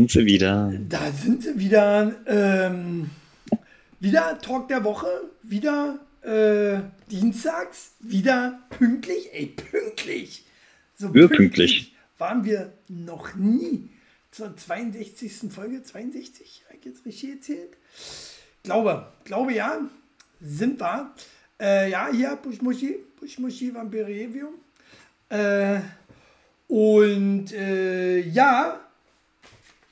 sind sie wieder. Da sind sie wieder. Ähm, wieder Talk der Woche. Wieder äh, dienstags. Wieder pünktlich. Ey, pünktlich. So pünktlich, pünktlich waren wir noch nie. Zur 62. Folge. 62? Habe ich jetzt richtig erzählt? Glaube, glaube ja. Sind wir. Äh, ja, hier Bushmushi. Bushmushi Vampire Review. Äh, und äh, ja,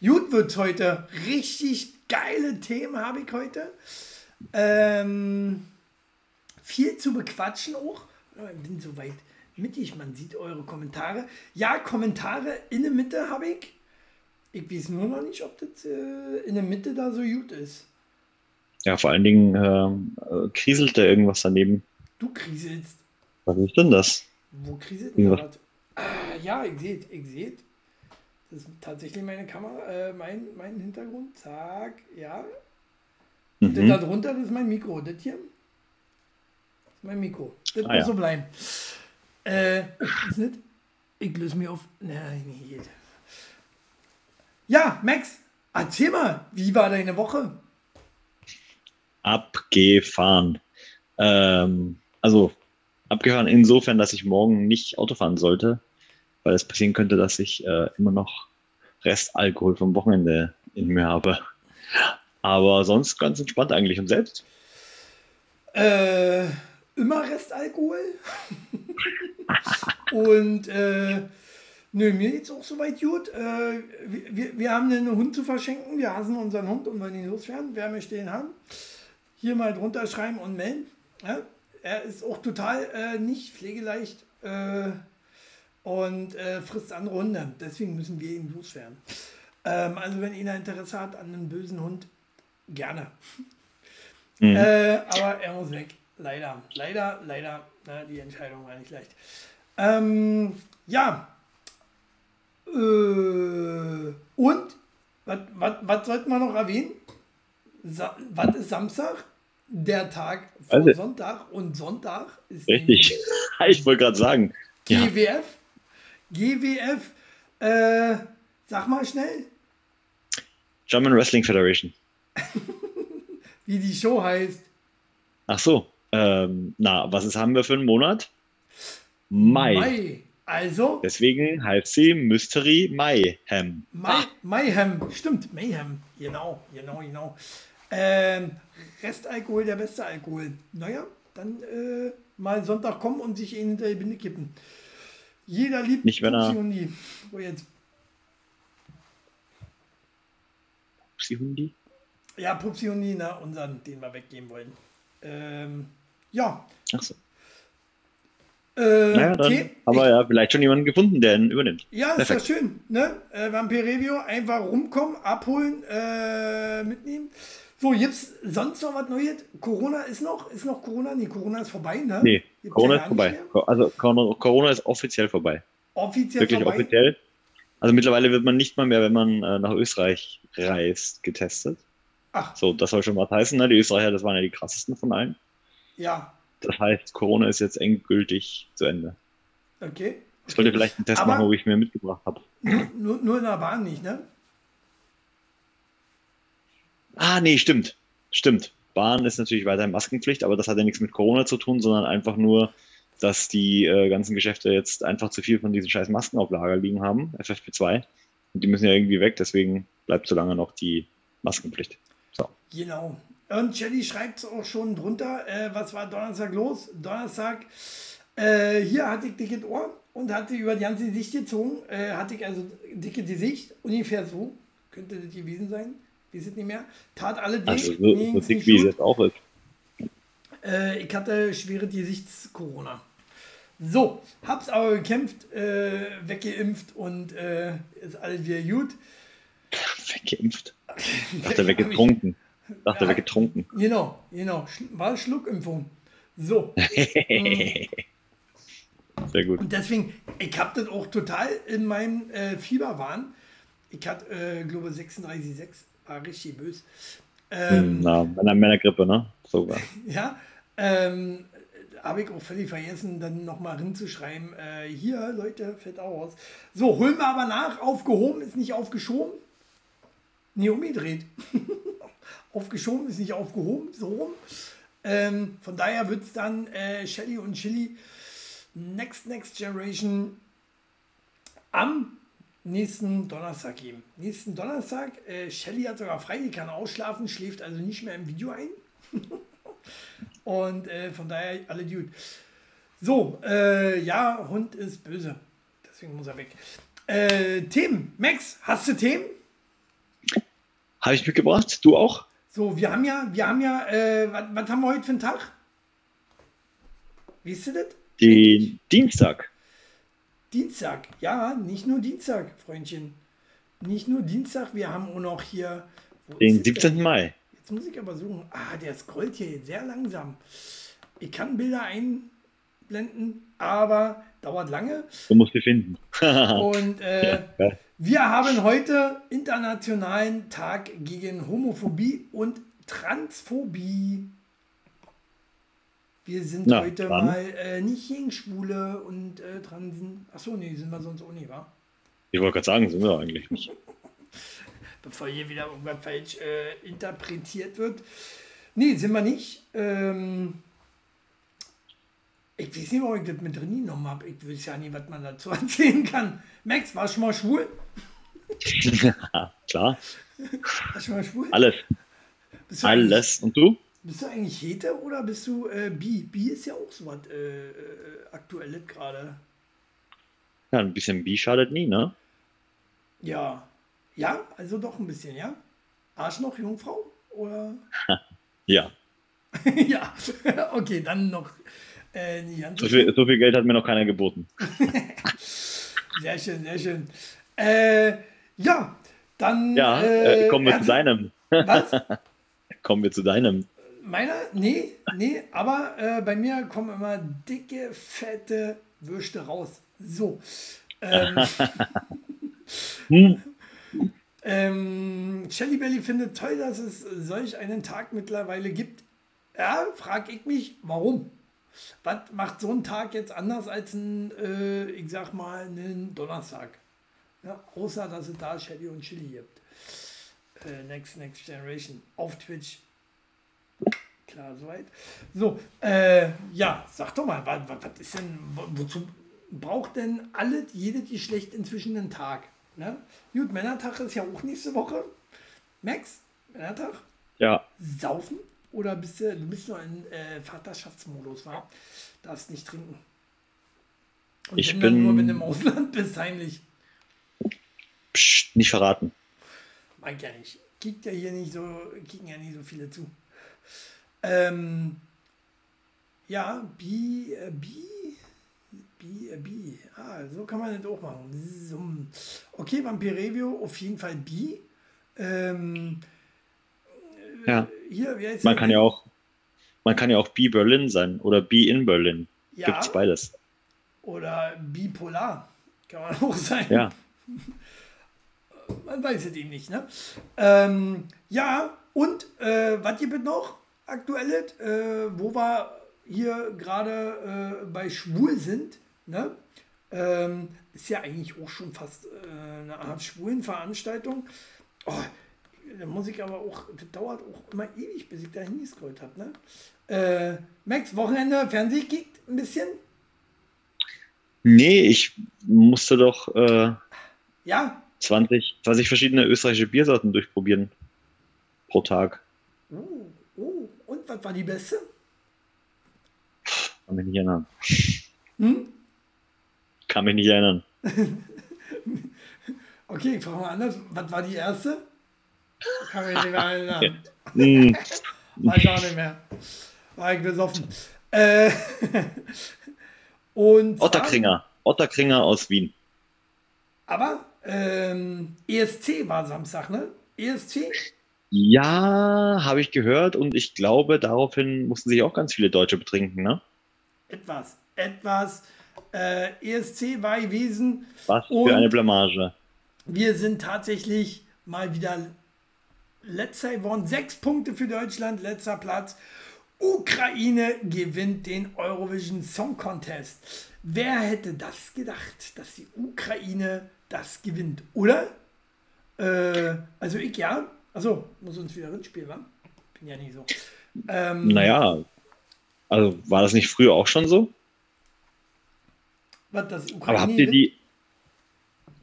gut wird heute. Richtig geile Themen habe ich heute. Ähm, viel zu bequatschen auch. Ich bin soweit mittig, man sieht eure Kommentare. Ja, Kommentare in der Mitte habe ich. Ich weiß nur noch nicht, ob das äh, in der Mitte da so gut ist. Ja, vor allen Dingen äh, kriselt da irgendwas daneben. Du kriselst. Was ist denn das? Wo kriselt denn das? Ah, ja, ich sehe ich sehe Das ist tatsächlich meine Kamera, äh, mein, mein Hintergrund. Zack, ja. Mhm. Das da drunter, das ist mein Mikro. Das hier das ist mein Mikro. Das ah, muss ja. so bleiben. Äh, ist nicht? Ich löse mich auf. Nein, nee. Ja, Max, erzähl mal, wie war deine Woche? Abgefahren. Ähm, also abgefahren insofern, dass ich morgen nicht Auto fahren sollte weil es passieren könnte, dass ich äh, immer noch Restalkohol vom Wochenende in mir habe. Aber sonst ganz entspannt eigentlich. Und selbst? Äh, immer Restalkohol. Und äh, nö, mir geht's auch soweit gut. Äh, wir, wir haben einen Hund zu verschenken. Wir hassen unseren Hund und wollen ihn loswerden. Wer möchte ihn haben? Hier mal drunter schreiben und melden. Ja? Er ist auch total äh, nicht pflegeleicht. Äh, und äh, frisst andere Hunde. Deswegen müssen wir ihn loswerden. Ähm, also wenn einer Interesse hat an einem bösen Hund, gerne. Mhm. Äh, aber er muss weg. Leider, leider, leider. Na, die Entscheidung war nicht leicht. Ähm, ja. Äh, und, was sollten wir noch erwähnen? Sa was ist Samstag? Der Tag vor also, Sonntag und Sonntag ist. Richtig. Ich wollte gerade sagen. GWF, ja. GWF, äh, sag mal schnell. German Wrestling Federation. Wie die Show heißt. Ach so. Ähm, na, was ist, haben wir für einen Monat? Mai. Mai. Also. Deswegen heißt sie Mystery Mayhem. May, Mayhem, stimmt, Mayhem. Genau, genau, genau. Ähm, Restalkohol, der beste Alkohol. Naja, dann äh, mal Sonntag kommen und sich in der Binde kippen. Jeder liebt nicht, wenn Pupsi Hundi. Wo jetzt? Pupsi Hundi? Ja, Pupsi Hundi, na, unseren, den wir weggeben wollen. Ähm, ja. Ach so. Äh, naja, dann, okay. aber ja, vielleicht schon jemanden gefunden, der ihn übernimmt. Ja, ist ja schön. Ne? Äh, Vampir Review, einfach rumkommen, abholen, äh, mitnehmen. So, jetzt sonst noch was Neues? Corona ist noch, ist noch Corona? Nee, Corona ist vorbei, ne? Nee, Corona ist vorbei. Also Corona ist offiziell vorbei. Offiziell Wirklich vorbei? offiziell. Also mittlerweile wird man nicht mal mehr, wenn man äh, nach Österreich reist, getestet. Ach. So, das soll schon was heißen, ne? Die Österreicher, das waren ja die krassesten von allen. Ja. Das heißt, Corona ist jetzt endgültig zu Ende. Okay. Ich sollte vielleicht einen Test Aber machen, wo ich mir mitgebracht habe. Nur, nur in der Bahn nicht, ne? Ah, nee, stimmt. Stimmt. Bahn ist natürlich weiterhin Maskenpflicht, aber das hat ja nichts mit Corona zu tun, sondern einfach nur, dass die äh, ganzen Geschäfte jetzt einfach zu viel von diesen scheiß Masken auf Lager liegen haben, FFP2. Und die müssen ja irgendwie weg, deswegen bleibt so lange noch die Maskenpflicht. So. Genau. Und Jenny schreibt es auch schon drunter, äh, was war Donnerstag los? Donnerstag, äh, hier hatte ich dickes Ohr und hatte über die ganze Sicht gezogen, äh, hatte ich also dicke Gesicht, ungefähr so, könnte das gewesen sein weiß es nicht mehr. Tat alle Dinge. Also so, so dick, wie es jetzt auch ist. Äh, ich hatte schwere Gesichts-Corona. So, hab's aber gekämpft, äh, weggeimpft und äh, ist alles wieder gut. Weggeimpft? Dachte, weggetrunken. Dachte, ja, weggetrunken. Genau, genau. War Schluckimpfung. So. Sehr gut. Und deswegen, ich hab das auch total in meinem äh, Fieberwahn. Ich hatte, äh, glaube 36,6 war richtig böse. Ähm, Na, bei einer Männergrippe, ne? Sogar. ja, ähm, habe ich auch völlig vergessen, dann nochmal hinzuschreiben. Äh, hier, Leute, fällt auch aus. So, holen wir aber nach. Aufgehoben ist nicht aufgeschoben. Nee, umgedreht. aufgeschoben ist nicht aufgehoben, so rum. Ähm, von daher wird es dann äh, Shelly und Chili Next Next Generation am nächsten Donnerstag geben. Nächsten Donnerstag, äh, Shelly hat sogar frei, die kann ausschlafen, schläft also nicht mehr im Video ein. Und äh, von daher alle Dude. So, äh, ja, Hund ist böse. Deswegen muss er weg. Äh, Themen. Max, hast du Themen? Habe ich mitgebracht. Du auch? So, wir haben ja, wir haben ja, äh, was, was haben wir heute für einen Tag? Wie ist das? Den Dienstag. Dienstag, ja, nicht nur Dienstag, Freundchen. Nicht nur Dienstag, wir haben auch noch hier. Den 17. Denn? Mai. Jetzt muss ich aber suchen. Ah, der scrollt hier sehr langsam. Ich kann Bilder einblenden, aber dauert lange. Du musst sie finden. Und äh, ja, ja. wir haben heute Internationalen Tag gegen Homophobie und Transphobie. Wir sind Na, heute dann. mal äh, nicht gegen Schwule und äh, Transen. Achso, nee, sind wir sonst auch nicht, wa? Ich wollte gerade sagen, sind wir eigentlich nicht. Bevor hier wieder irgendwas falsch äh, interpretiert wird. Nee, sind wir nicht. Ähm, ich weiß nicht, ob ich das mit drin genommen habe. Ich weiß ja nicht, was man dazu erzählen kann. Max, warst du schon mal schwul? Klar. Warst du mal schwul? Alles. Alles. Und du? Bist du eigentlich Hete oder bist du äh, Bi? Bi ist ja auch so was äh, äh, aktuelles gerade. Ja, ein bisschen Bi schadet nie, ne? Ja. Ja, also doch ein bisschen, ja? Arschloch, Jungfrau? Oder? ja. ja, okay, dann noch äh, so, viel, so viel Geld hat mir noch keiner geboten. sehr schön, sehr schön. Äh, ja, dann. Ja, äh, äh kommen wir zu deinem. Was? kommen wir zu deinem. Meiner? Nee, nee, aber äh, bei mir kommen immer dicke, fette Würste raus. So. Ähm, hm. ähm, Shelly Belly findet toll, dass es solch einen Tag mittlerweile gibt. Ja, frage ich mich, warum? Was macht so ein Tag jetzt anders als ein, äh, ich sag mal, einen Donnerstag? Ja, außer, dass es da Shelly und Chili gibt. Äh, Next Next Generation auf Twitch Klar, soweit. So, äh, ja, sag doch mal, was, was ist denn, wozu braucht denn alle, jede die schlecht inzwischen einen Tag? Ne? Gut, Männertag ist ja auch nächste Woche. Max, Männertag? Ja. Saufen? Oder bist du, du bist nur in äh, Vaterschaftsmodus, wa? Darfst nicht trinken. Und ich bin nur, wenn du im Ausland bist, heimlich. Psst, nicht verraten. Mag ja nicht. Kickt ja hier nicht so, kicken ja nicht so viele zu. Ähm, ja, B, äh, B, B, äh, B. Ah, so kann man das auch machen. Okay, Vampir Review, auf jeden Fall B. Ähm, ja. Hier, man kann ja auch, man kann ja auch B Berlin sein oder B in Berlin. Ja. Gibt's beides. Oder bipolar. Kann man auch sein. Ja. Man weiß es eben nicht, ne? Ähm, ja, und äh, was gibt es noch? Aktuelles, äh, wo wir hier gerade äh, bei Schwul sind, ne? Ähm, ist ja eigentlich auch schon fast äh, eine Art Schwulenveranstaltung. Oh, da muss ich aber auch, das dauert auch immer ewig, bis ich da hingescrollt habe. Ne? Äh, Max, Wochenende Fernseh kickt ein bisschen? Nee, ich musste doch äh, ja? 20, 20 verschiedene österreichische Biersorten durchprobieren pro Tag. Uh, und was war die beste? Kann mich nicht erinnern. Hm? Kann mich nicht erinnern. okay, ich frage mal anders. Was war die erste? Kann mich nicht mehr erinnern. Hm. Weiß auch nicht mehr. War ich besoffen. Äh, und Otterkringer. Otterkringer aus Wien. Aber ähm, ESC war Samstag, ne? ESC? Ja, habe ich gehört und ich glaube, daraufhin mussten sich auch ganz viele Deutsche betrinken, ne? Etwas, etwas. Äh, ESC war gewesen. Was für eine Blamage. Wir sind tatsächlich mal wieder letzter geworden. Sechs Punkte für Deutschland, letzter Platz. Ukraine gewinnt den Eurovision Song Contest. Wer hätte das gedacht, dass die Ukraine das gewinnt, oder? Äh, also ich ja. Also muss uns wieder spielen, wa? Bin ja nicht so. Ähm, naja, also war das nicht früher auch schon so? Was, das Ukraine Aber habt ihr die.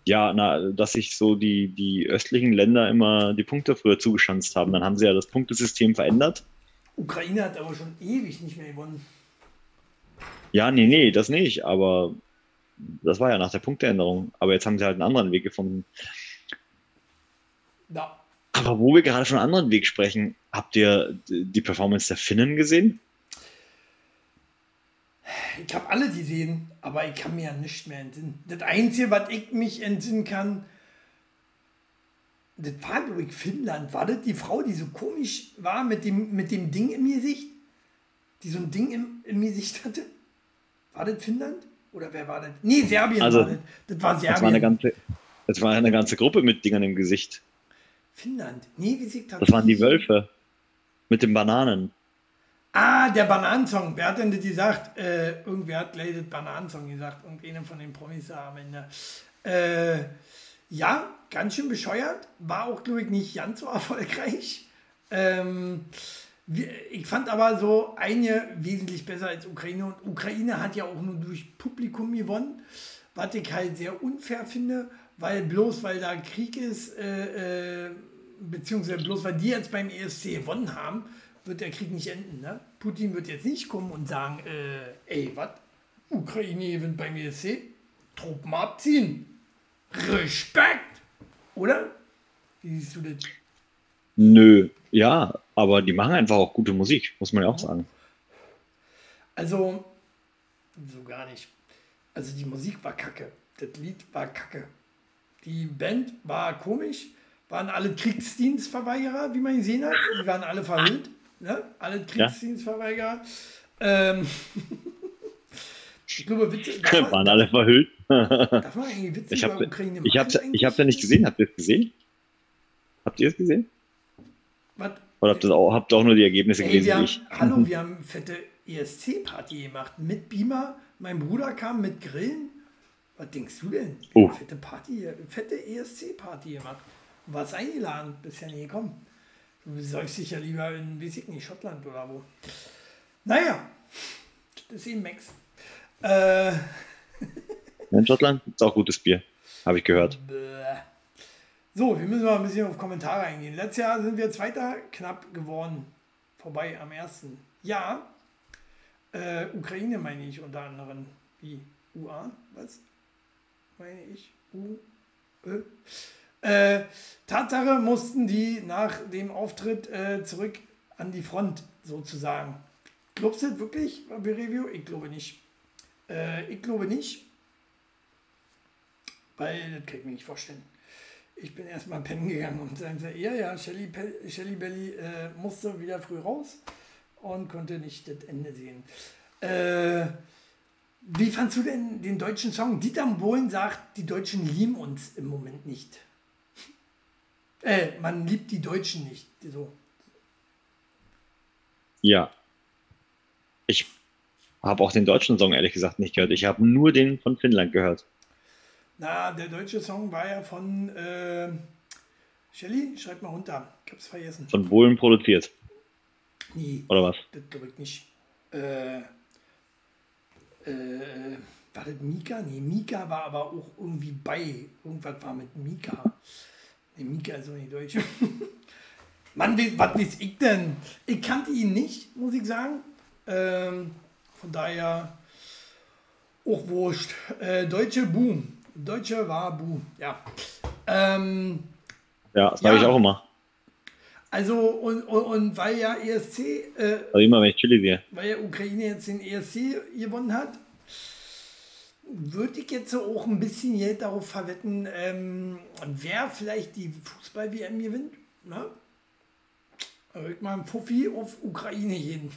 Ja, na, dass sich so die, die östlichen Länder immer die Punkte früher zugeschanzt haben. Dann haben sie ja das Punktesystem verändert. Ukraine hat aber schon ewig nicht mehr gewonnen. Ja, nee, nee, das nicht. Aber das war ja nach der Punkteänderung. Aber jetzt haben sie halt einen anderen Weg gefunden. Aber wo wir gerade von einem anderen Weg sprechen, habt ihr die Performance der Finnen gesehen? Ich habe alle gesehen, aber ich kann mir ja nicht mehr entsinnen. Das Einzige, was ich mich entsinnen kann, das war, glaube ich, Finnland. War das die Frau, die so komisch war mit dem, mit dem Ding im Gesicht? Die so ein Ding im, im Gesicht hatte? War das Finnland? Oder wer war das? Nee, Serbien also, war das. Das war Serbien. Das war, eine ganze, das war eine ganze Gruppe mit Dingern im Gesicht. Finnland? Nee, wie sieht das Das waren die Wölfe. Mit den Bananen. Ah, der Bananensong. Wer hat denn das gesagt? Äh, irgendwer hat das Bananensong gesagt. Irgendeiner von den Promis da am Ende. Äh, ja, ganz schön bescheuert. War auch, glaube ich, nicht ganz so erfolgreich. Ähm, ich fand aber so eine wesentlich besser als Ukraine. Und Ukraine hat ja auch nur durch Publikum gewonnen, was ich halt sehr unfair finde, weil bloß weil da Krieg ist, äh, äh, beziehungsweise bloß weil die jetzt beim ESC gewonnen haben, wird der Krieg nicht enden. Ne? Putin wird jetzt nicht kommen und sagen, äh, ey, was? Ukraine gewinnt beim ESC? Truppen abziehen. Respekt! Oder? Wie siehst du das? Nö, ja, aber die machen einfach auch gute Musik, muss man ja auch sagen. Also, so gar nicht. Also die Musik war kacke. Das Lied war kacke. Die Band war komisch, waren alle Kriegsdienstverweigerer, wie man gesehen hat. Die waren alle verhüllt. Ne? Alle Kriegsdienstverweigerer. Ähm, ich glaube, Witze. Waren man, alle verhüllt. Darf man eigentlich Witze ich über hab, Ukraine Ich habe es ja nicht gesehen. Habt ihr es gesehen? Habt ihr es gesehen? Was? Oder habt ihr auch, habt auch nur die Ergebnisse Ey, gelesen? Wir haben, ich? hallo, wir haben fette ESC-Party gemacht. Mit Beamer. Mein Bruder kam mit Grillen. Was denkst du denn? Oh. Fette Party, fette ESC-Party gemacht. Warst eingeladen, bist ja nie gekommen. Du säufst dich ja lieber in, weiß ich nicht, Schottland oder wo. Naja, das ist eben Max. Äh. In Schottland ist auch gutes Bier, habe ich gehört. So, wir müssen mal ein bisschen auf Kommentare eingehen. Letztes Jahr sind wir Zweiter knapp geworden. Vorbei am ersten. Ja, äh, Ukraine meine ich unter anderem. Wie? UA? Was? Meine ich? U? Ö? Äh, Tatsache mussten die nach dem Auftritt äh, zurück an die Front sozusagen. Glaubst du das wirklich bei Review? Ich glaube nicht. Äh, ich glaube nicht. Weil das kann ich mir nicht vorstellen. Ich bin erstmal pennen gegangen und sagen sie, ja, ja, Shelly, Shelly Belly äh, musste wieder früh raus und konnte nicht das Ende sehen. Äh, wie fandst du denn den deutschen Song? Dieter Bohlen sagt, die Deutschen lieben uns im Moment nicht. Äh, man liebt die Deutschen nicht. So. Ja. Ich habe auch den deutschen Song ehrlich gesagt nicht gehört. Ich habe nur den von Finnland gehört. Na, der deutsche Song war ja von äh, Shelly, schreib mal runter. Ich hab's vergessen. Von Bohlen produziert. Nee. Oder was? Das glaube ich nicht. Äh, äh, war das Mika? Nee, Mika war aber auch irgendwie bei. Irgendwas war mit Mika. Nee, Mika ist auch nicht deutsch. Mann, was weiß ich denn? Ich kannte ihn nicht, muss ich sagen. Ähm, von daher auch wurscht. Äh, Deutsche Boom. Deutsche war Boom, ja. Ähm, ja, das ja, sage ich auch immer. Also, und, und, und weil ja ESC, äh, also immer, wenn ich Chili sehe. weil ja Ukraine jetzt den ESC gewonnen hat, würde ich jetzt auch ein bisschen Geld darauf verwetten, ähm, wer vielleicht die Fußball-WM gewinnt. Ne? Würde mal ein Fuffi auf Ukraine gehen.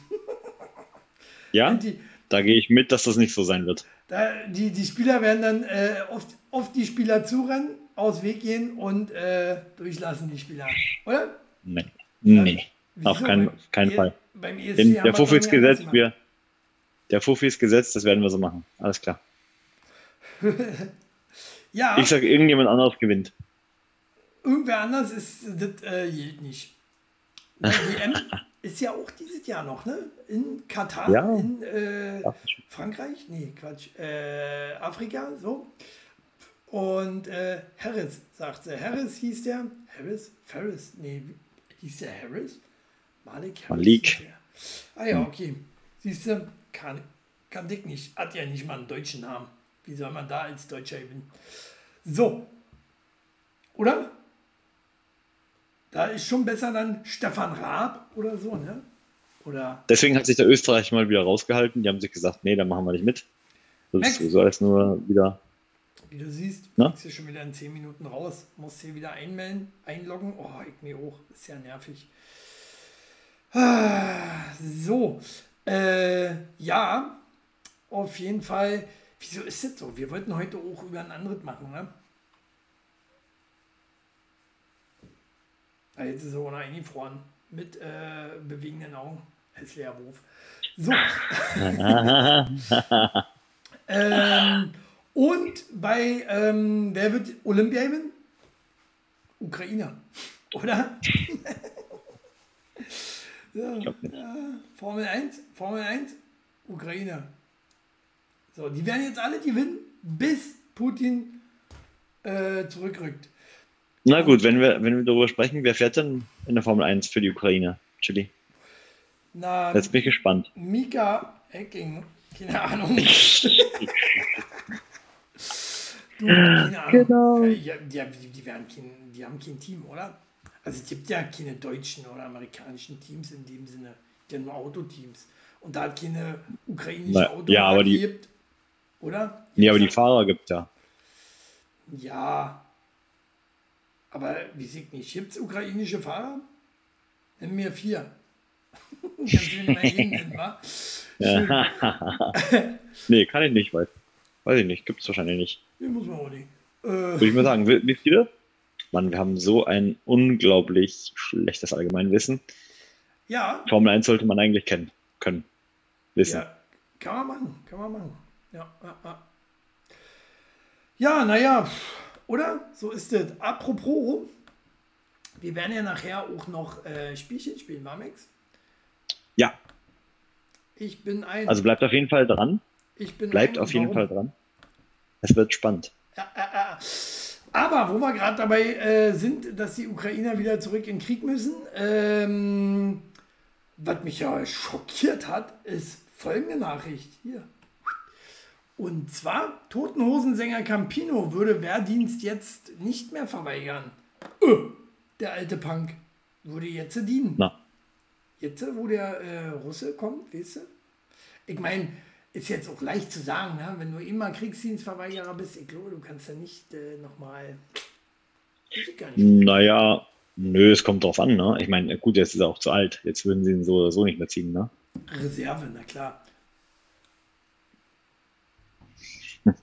ja, die, da gehe ich mit, dass das nicht so sein wird. Da, die, die Spieler werden dann äh, oft, oft die Spieler zurennen, aus Weg gehen und äh, durchlassen die Spieler. Oder? Nee. Nee. Auf keinen, keinen Fall. Den, der Fuffi ist gesetzt, wir, der Fuffi ist gesetzt, das werden wir so machen. Alles klar. Ja, Ich sage, irgendjemand anderes gewinnt. irgendwer anders ist das äh, gilt nicht. Die WM ist ja auch dieses Jahr noch, ne? In Katar, Ja. in äh, Frankreich, nee, Quatsch, äh, Afrika, so. Und äh, Harris, sagt sie. Harris hieß der. Harris? Ferris? Nee, hieß der Harris? Malik Harris. Malik. Ah ja, okay. Siehst du, kann, kann Dick nicht. Hat ja nicht mal einen deutschen Namen. Wie soll man da als Deutscher gewinnen? So. Oder? Da ist schon besser dann Stefan Raab oder so, ne? Oder Deswegen hat sich der Österreich mal wieder rausgehalten. Die haben sich gesagt, nee, da machen wir nicht mit. Das Max. ist sowieso alles nur wieder. Wie du siehst, Na? fliegst du schon wieder in 10 Minuten raus. Musst hier wieder einmelden, einloggen. Oh, ich mir hoch. Ist ja nervig. Ah, So. Äh, ja, auf jeden Fall. Wieso ist das so? Wir wollten heute auch über ein anderes machen, ne? Jetzt ist er auch noch eingefroren. Mit äh, bewegenden Augen. Hässlicher Wurf. So. Ähm, und bei, ähm, wer wird Olympia gewinnen? Ukrainer, oder? ja, ja, Formel 1, Formel 1, Ukrainer. So, die werden jetzt alle gewinnen, bis Putin äh, zurückrückt. Na gut, wenn wir, wenn wir darüber sprechen, wer fährt denn in der Formel 1 für die Ukraine? Chili. Na, Jetzt bin ich gespannt. Mika Hacking, keine Ahnung. du. Genau. Ja, die, die, die, werden kein, die haben kein Team, oder? Also es gibt ja keine deutschen oder amerikanischen Teams in dem Sinne, die haben nur Autoteams. Und da hat keine ukrainische Na, Auto ja, aber die- gibt, oder? Nee, aber die Fahrer gibt ja. Ja. Aber wie sieht nicht? Gibt es ukrainische Fahrer? Nenn mir vier. Kannst du mir mal? Schön. Nee, kann ich nicht, weiß, weiß ich nicht. Gibt es wahrscheinlich nicht. Den muss man auch nicht. Äh, Würde ich mal sagen, wie, wie viele? Mann, wir haben so ein unglaublich schlechtes Allgemeinwissen. ja, Formel 1 sollte man eigentlich kennen, können, wissen. ja, kann man machen, kann man machen. Ja, ja, ja. Ja, naja, oder? So ist es. Apropos, wir werden ja nachher auch noch äh, Spielchen spielen, Mamex. Ja, Ich bin ein. also bleibt auf jeden Fall dran. ich bin Bleibt ein auf jeden Warum? Fall dran. Es wird spannend. Ja, ja, ja. Aber wo wir gerade dabei äh, sind, dass die Ukrainer wieder zurück in den Krieg müssen, ähm, was mich ja schockiert hat, ist folgende Nachricht hier. Und zwar, Totenhosensänger Campino würde Wehrdienst jetzt nicht mehr verweigern. Äh, der alte Punk würde jetzt dienen. Na, Jetzt, wo der äh, Russe kommt, weißt du? Ich meine, ist jetzt auch leicht zu sagen, ne? wenn du immer Kriegsdienstverweigerer bist, ich glaube, du kannst ja nicht äh, nochmal. naja, nö, es kommt drauf an. Ne? Ich meine, gut, jetzt ist er auch zu alt. Jetzt würden sie ihn so oder so nicht mehr ziehen. Ne? Reserve, na klar.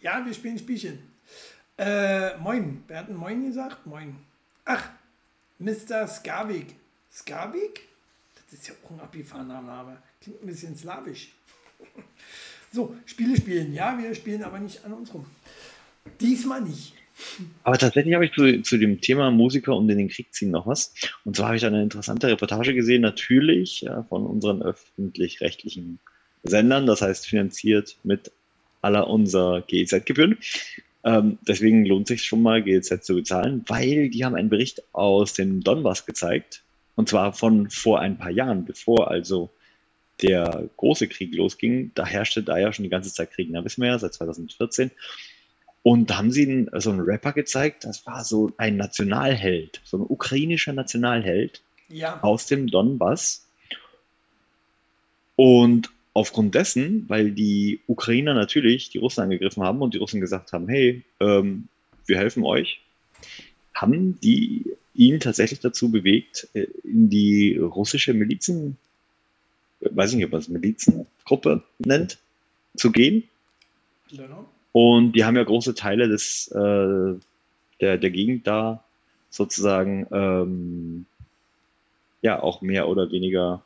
ja, wir spielen Spielchen. Äh, moin. Wer hat ein Moin gesagt? Moin. Ach, Mr. Skavik. Skavik? Das ist ja auch ein abgefahrener Name. Klingt ein bisschen slawisch. So, Spiele spielen. Ja, wir spielen aber nicht an uns rum. Diesmal nicht. Aber tatsächlich habe ich zu, zu dem Thema Musiker und in den Krieg ziehen noch was. Und zwar habe ich eine interessante Reportage gesehen, natürlich ja, von unseren öffentlich-rechtlichen Sendern, das heißt finanziert mit aller unserer GEZ-Gebühren. Ähm, deswegen lohnt sich schon mal, GEZ zu bezahlen, weil die haben einen Bericht aus dem Donbass gezeigt. Und zwar von vor ein paar Jahren, bevor also der große Krieg losging. Da herrschte da ja schon die ganze Zeit Krieg, da wissen wir ja, seit 2014. Und da haben sie so einen Rapper gezeigt, das war so ein Nationalheld, so ein ukrainischer Nationalheld Ja. aus dem Donbass. Und aufgrund dessen, weil die Ukrainer natürlich die Russen angegriffen haben und die Russen gesagt haben, hey, ähm, wir helfen euch, haben die ihn tatsächlich dazu bewegt, äh, in die russische Milizen, weiß ich nicht, ob man es Milizengruppe nennt, zu gehen. Genau. Und die haben ja große Teile des, äh, der, der Gegend da sozusagen ähm, ja auch mehr oder weniger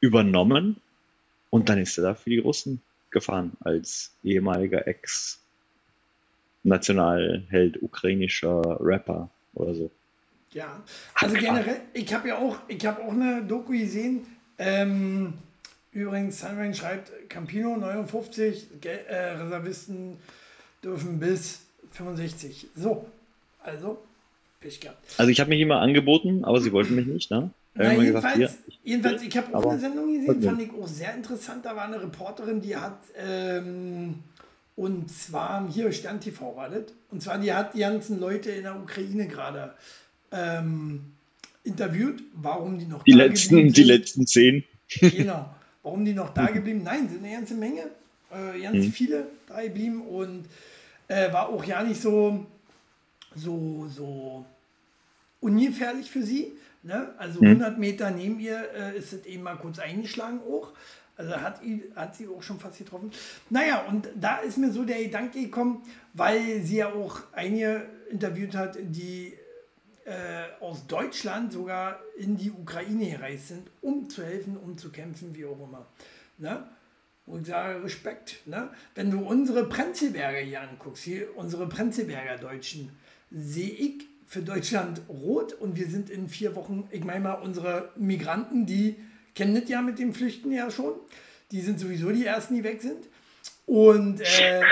übernommen. Und dann ist er da für die Russen gefahren als ehemaliger Ex-Nationalheld ukrainischer Rapper oder so. Ja, also generell, ich habe ja auch, ich habe auch eine Doku gesehen. Ähm, übrigens, Sunrain schreibt, Campino 59, äh, Reservisten dürfen bis 65. So, also, Pech gehabt. Also ich habe mich immer angeboten, aber sie wollten mich nicht, ne? Na, jedenfalls, gesagt, ich, jedenfalls, ich habe auch eine Sendung gesehen, fand ich auch sehr interessant. Da war eine Reporterin, die hat, ähm, und zwar hier Stern TV war das, und zwar die hat die ganzen Leute in der Ukraine gerade ähm, interviewt, warum die noch die da letzten, geblieben sind. Die letzten zehn. Genau, warum die noch da geblieben Nein, sind eine ganze Menge, äh, ganz mhm. viele da geblieben und äh, war auch ja nicht so, so, so ungefährlich für sie. Ne? Also mhm. 100 Meter neben ihr äh, ist es eben mal kurz eingeschlagen auch. Also hat, hat sie auch schon fast getroffen. Naja, und da ist mir so der Gedanke gekommen, weil sie ja auch einige interviewt hat, die äh, aus Deutschland sogar in die Ukraine gereist sind, um zu helfen, um zu kämpfen, wie auch immer. Ne? Und ich sage Respekt. Ne? Wenn du unsere Prenzlberger hier anguckst, hier unsere Prenzlberger Deutschen, sehe ich für Deutschland rot und wir sind in vier Wochen, ich meine mal, unsere Migranten, die kennen das ja mit dem Flüchten ja schon, die sind sowieso die Ersten, die weg sind. Und, äh,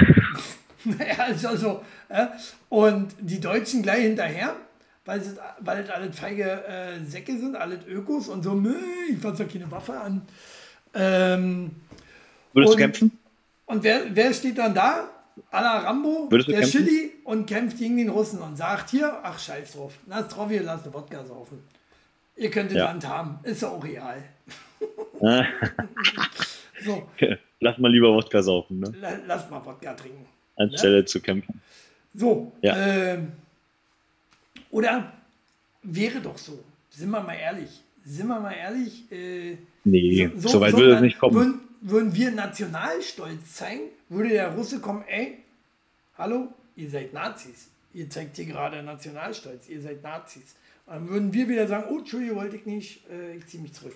naja, also, äh, und die Deutschen gleich hinterher, weil es, weil es alles feige äh, Säcke sind, alles Ökos und so, nö, ich fasse doch keine Waffe an. Ähm, Würdest und, du kämpfen? Und wer, wer steht dann da? à la Rambo, Würdest der Chili und kämpft gegen den Russen und sagt hier, ach scheiß drauf, lass drauf, ihr lasst Wodka saufen. Ihr könnt das ja. Land haben, ist ja auch real. so. Lass mal lieber Wodka saufen. Ne? Lass mal Wodka trinken. Anstelle ne? zu kämpfen. So. Ja. Äh, oder wäre doch so, sind wir mal ehrlich, sind wir mal ehrlich. Äh, nee, so, so weit so, würde es nicht kommen. Würden, würden wir Nationalstolz zeigen, würde der Russe kommen, ey, hallo, ihr seid Nazis. Ihr zeigt hier gerade Nationalstolz, ihr seid Nazis. dann würden wir wieder sagen, oh, Entschuldigung, wollte ich nicht, äh, ich ziehe mich zurück.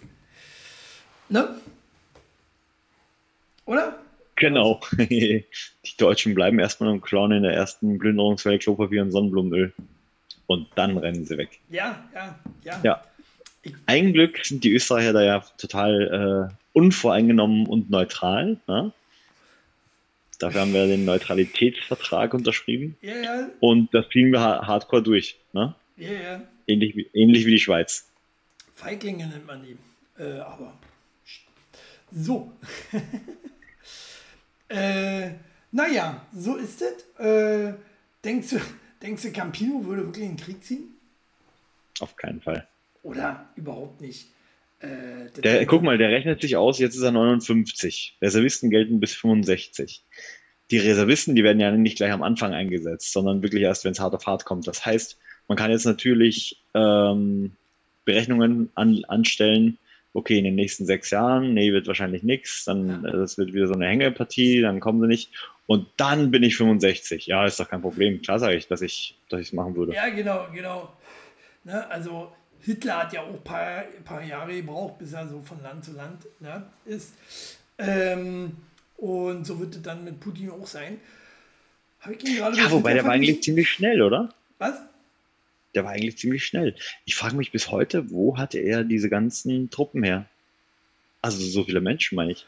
Ne? Oder? Genau. Die Deutschen bleiben erstmal im Clown in der ersten Plünderungswelle Klopapier und Sonnenblumenöl. Und dann rennen sie weg. Ja, ja, ja. Ja. Ein Glück sind die Österreicher da ja total äh, unvoreingenommen und neutral. Ne? Dafür haben wir den Neutralitätsvertrag unterschrieben. Ja, ja. Und das ziehen wir hardcore durch. Ne? Ja, ja. Ähnlich, wie, ähnlich wie die Schweiz. Feiglinge nennt man die. Äh, aber so. äh, naja, so ist es. Äh, denkst, du, denkst du, Campino würde wirklich in den Krieg ziehen? Auf keinen Fall. Oder überhaupt nicht? Äh, der, guck mal, der rechnet sich aus, jetzt ist er 59. Reservisten gelten bis 65. Die Reservisten, die werden ja nicht gleich am Anfang eingesetzt, sondern wirklich erst, wenn es hart auf hart kommt. Das heißt, man kann jetzt natürlich ähm, Berechnungen an, anstellen, okay, in den nächsten sechs Jahren, nee, wird wahrscheinlich nichts, dann ja. das wird wieder so eine Hängepartie, dann kommen sie nicht. Und dann bin ich 65. Ja, ist doch kein Problem. Klar sage ich, dass ich es machen würde. Ja, genau, genau. Ne, also Hitler hat ja auch ein paar, paar Jahre gebraucht, bis er so von Land zu Land ne, ist. Ähm, und so wird es dann mit Putin auch sein. Habe ich ihn gerade Ja, wobei der war eigentlich ziemlich schnell, oder? Was? Der war eigentlich ziemlich schnell. Ich frage mich bis heute, wo hatte er diese ganzen Truppen her? Also so viele Menschen, meine ich.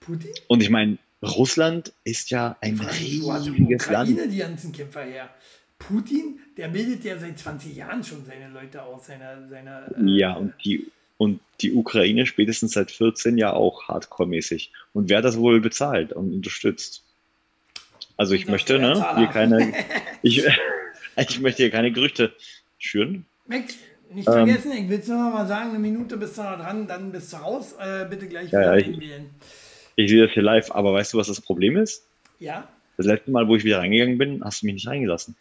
Putin? Und ich meine, Russland ist ja ein riesiges Land. die ganzen Kämpfer her. Putin, der bildet ja seit 20 Jahren schon seine Leute aus, seine, seine äh, Ja, und die, und die Ukraine spätestens seit 14 Jahren auch hardcore-mäßig. Und wer das wohl bezahlt und unterstützt? Also ich möchte, ne, hier keine, ich, ich möchte hier keine Gerüchte schüren. Max, nicht vergessen, ähm, ich will es nur mal sagen, eine Minute bist du noch dran, dann bist du raus. Äh, bitte gleich ja, ja, ich, wählen. Ich sehe das hier live, aber weißt du, was das Problem ist? Ja. Das letzte Mal, wo ich wieder reingegangen bin, hast du mich nicht reingelassen.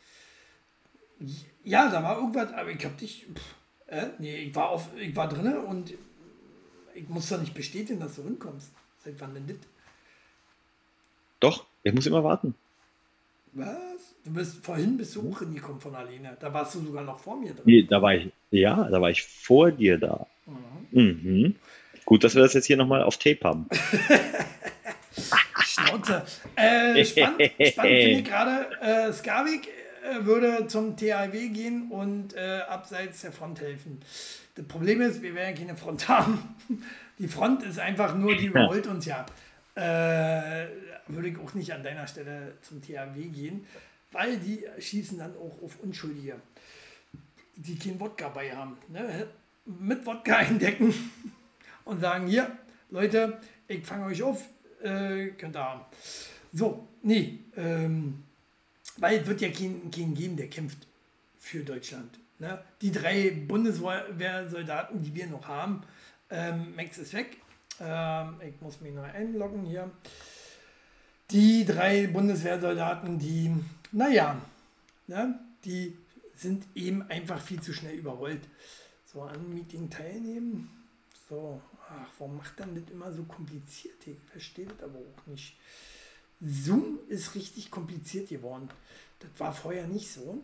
Ja, da war irgendwas, aber ich hab dich. Pff, äh, nee, ich war, auf, ich war drin und ich muss doch nicht bestätigen, dass du hinkommst. Seit wann denn das? Doch, ich muss immer warten. Was? Du bist vorhin bist du auch hingekommen von alleine. Da warst du sogar noch vor mir drin. Nee, da war ich, ja, da war ich vor dir da. Mhm. Gut, dass wir das jetzt hier nochmal auf Tape haben. Schnauze. Äh, spannend, spannend finde ich gerade, äh, Skavik äh, würde zum THW gehen und äh, abseits der Front helfen. Das Problem ist, wir werden keine Front haben. Die Front ist einfach nur, die überholt uns ja. Äh, würde ich auch nicht an deiner Stelle zum THW gehen, weil die schießen dann auch auf Unschuldige, die keinen Wodka bei haben. Ne? Mit Wodka eindecken und sagen, hier, Leute, ich fange euch auf, äh, könnt ihr haben. So, nee, ähm, weil es wird ja keinen kein geben, der kämpft für Deutschland. Ne? Die drei Bundeswehrsoldaten, die wir noch haben, ähm, Max ist weg. Ähm, ich muss mich noch einloggen hier. Die drei Bundeswehrsoldaten, die, naja, ne, die sind eben einfach viel zu schnell überrollt. So, an Meeting teilnehmen. So, ach, warum macht dann das immer so kompliziert? Ich verstehe das aber auch nicht. Zoom ist richtig kompliziert geworden. Das war vorher nicht so.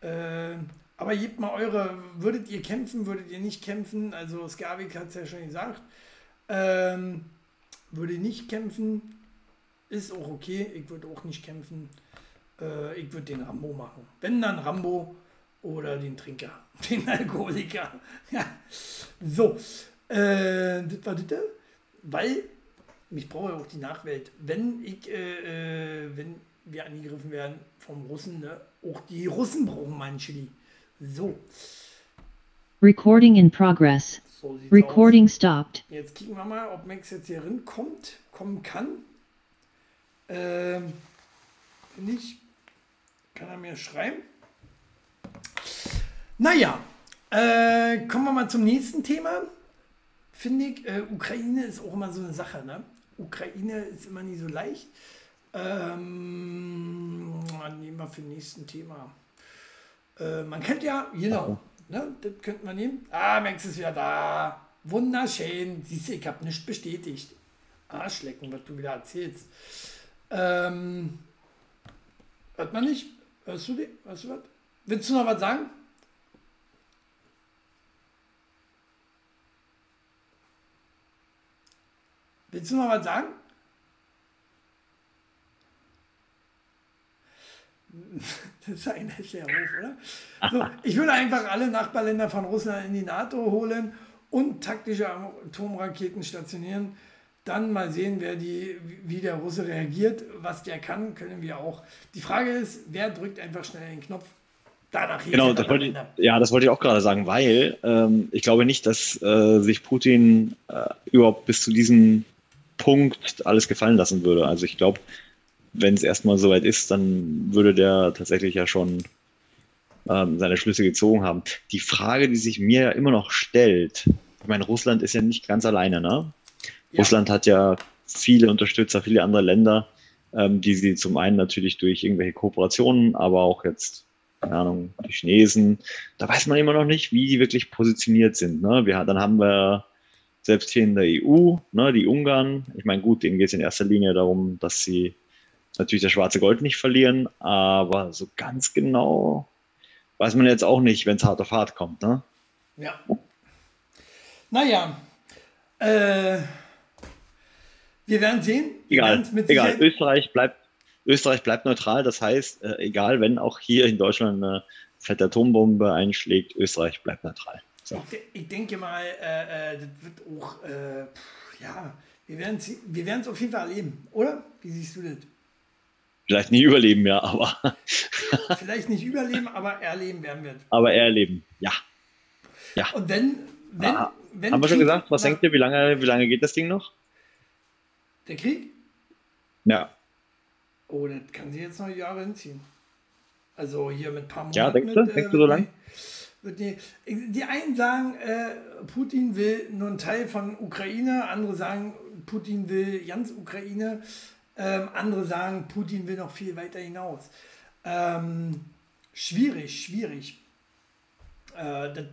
Äh, aber gebt mal eure, würdet ihr kämpfen, würdet ihr nicht kämpfen? Also Skavik hat es ja schon gesagt. Ähm, würde nicht kämpfen, ist auch okay. Ich würde auch nicht kämpfen. Äh, ich würde den Rambo machen. Wenn dann Rambo oder den Trinker, den Alkoholiker. ja. So, äh, das war das, weil ich brauche auch die Nachwelt. Wenn ich, äh, äh, wenn wir angegriffen werden vom Russen, ne? auch die Russen brauchen meinen Chili. So. Recording in progress. So Recording aus. stopped. Jetzt kicken wir mal, ob Max jetzt hier kommt, kommen kann. Ähm, nicht, kann er mir schreiben. Naja, äh, kommen wir mal zum nächsten Thema. Finde ich, äh, Ukraine ist auch immer so eine Sache. Ne? Ukraine ist immer nie so leicht. Ähm, nehmen wir für das nächste Thema. Äh, man kennt ja, genau, ne, das könnte man nehmen. Ah, Max ist wieder da. Wunderschön. Siehst du, ich habe nichts bestätigt. Arschlecken, was du wieder erzählst. Ähm, hört man nicht? Hörst du die? Hörst du was? Willst du noch was sagen? Willst du noch was sagen? Das ist ein hässlicher Ruf, oder? So, ich würde einfach alle Nachbarländer von Russland in die NATO holen und taktische Atomraketen stationieren. Dann mal sehen, wer die, wie der Russe reagiert. Was der kann, können wir auch. Die Frage ist, wer drückt einfach schnell den Knopf? Danach Genau, das wollte ich, ja, das wollte ich auch gerade sagen, weil ähm, ich glaube nicht, dass äh, sich Putin äh, überhaupt bis zu diesem Punkt alles gefallen lassen würde. Also ich glaube, wenn es erstmal soweit ist, dann würde der tatsächlich ja schon ähm, seine Schlüsse gezogen haben. Die Frage, die sich mir ja immer noch stellt, ich meine, Russland ist ja nicht ganz alleine, ne? Ja. Russland hat ja viele Unterstützer, viele andere Länder, ähm, die sie zum einen natürlich durch irgendwelche Kooperationen, aber auch jetzt, keine Ahnung, die Chinesen, da weiß man immer noch nicht, wie die wirklich positioniert sind. Ne? Wir, dann haben wir selbst hier in der EU, ne, die Ungarn, ich meine, gut, denen geht es in erster Linie darum, dass sie natürlich das schwarze Gold nicht verlieren, aber so ganz genau weiß man jetzt auch nicht, wenn es hart auf hart kommt. Ne? Ja. Naja, äh, wir werden sehen. Wir Egal, werden's mit egal. Österreich bleibt, Österreich bleibt neutral, das heißt, äh, egal, wenn auch hier in Deutschland eine fette Atombombe einschlägt, Österreich bleibt neutral. So. Ich, ich denke mal, äh, äh, das wird auch, äh, ja, wir werden es wir werden's auf jeden Fall erleben, oder? Wie siehst du das? Vielleicht nie überleben, ja, aber, Vielleicht nicht überleben, aber erleben werden wir. aber erleben, ja. Und wenn, wenn, Ah, wenn Haben wir schon Krieg gesagt, was denkt ihr, wie lange, wie lange geht das Ding noch? Der Krieg? Ja, Oh, das kann sich jetzt noch Jahre hinziehen. Also hier mit ein paar Monaten. Ja, denkst du? mit, Denkst du so lang? Die- Wird die, die einen sagen, äh, Putin will nur einen Teil von Ukraine, andere sagen, Putin will ganz Ukraine, ähm, andere sagen, Putin will noch viel weiter hinaus. Ähm, schwierig, schwierig. Äh, das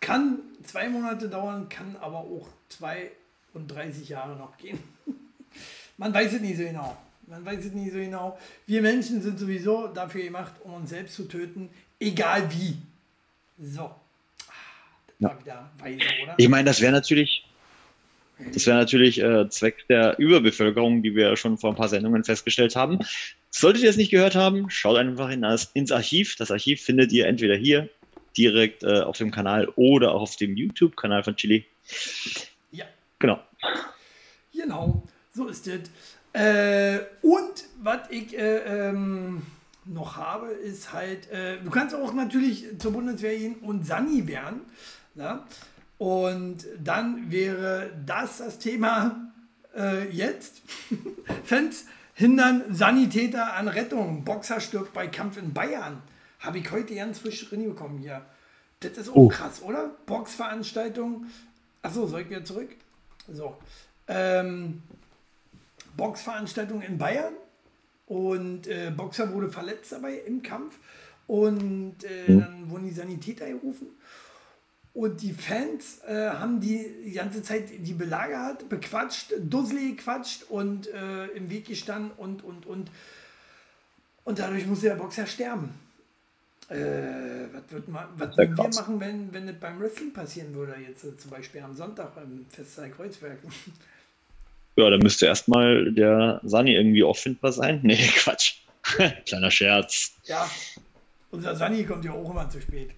kann zwei Monate dauern, kann aber auch 32 Jahre noch gehen. Man weiß es nicht so genau. Man weiß es nicht so genau. Wir Menschen sind sowieso dafür gemacht, um uns selbst zu töten, egal wie. So. Wieder weise, oder? Ich meine, das wäre natürlich, das wäre natürlich äh, Zweck der Überbevölkerung, die wir ja schon vor ein paar Sendungen festgestellt haben. Solltet ihr es nicht gehört haben, schaut einfach in das, ins Archiv. Das Archiv findet ihr entweder hier direkt äh, auf dem Kanal oder auch auf dem YouTube-Kanal von Chili. Ja. Genau. Genau, so ist es. Äh, und was ich äh, ähm, noch habe, ist halt, äh, du kannst auch natürlich zur Bundeswehr gehen und Sani werden. Ja? Und dann wäre das das Thema äh, jetzt. Fans hindern Sanitäter an Rettung. Boxer stirbt bei Kampf in Bayern. Habe ich heute ganz frisch drin bekommen hier. Das ist auch Oh. krass, oder? Boxveranstaltung. Achso, soll ich wieder zurück? So. Ähm, Boxveranstaltung in Bayern und äh, Boxer wurde verletzt dabei im Kampf. Und äh, dann wurden die Sanitäter gerufen. Und die Fans äh, haben die, die ganze Zeit die belagert, bequatscht, dusselig gequatscht und äh, im Weg gestanden und und und. Und dadurch musste der Boxer sterben. Äh, was würden ma- was würden wir machen, wenn, wenn das beim Wrestling passieren würde, jetzt äh, zum Beispiel am Sonntag beim Festsaal Kreuzberg? Ja, da müsste erstmal der Sani irgendwie auffindbar sein. Nee, Quatsch. Kleiner Scherz. Ja, unser Sani kommt ja auch immer zu spät.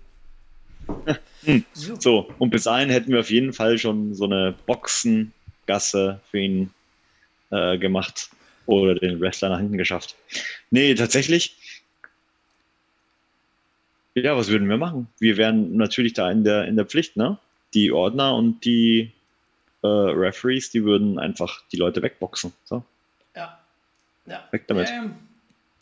So. So, und bis dahin hätten wir auf jeden Fall schon so eine Boxengasse für ihn äh, gemacht oder den Wrestler nach hinten geschafft. Nee, tatsächlich. Ja, was würden wir machen? Wir wären natürlich da in der, in der Pflicht, ne? Die Ordner und die äh, Referees, die würden einfach die Leute wegboxen. So. Ja. ja. Weg damit. Ähm,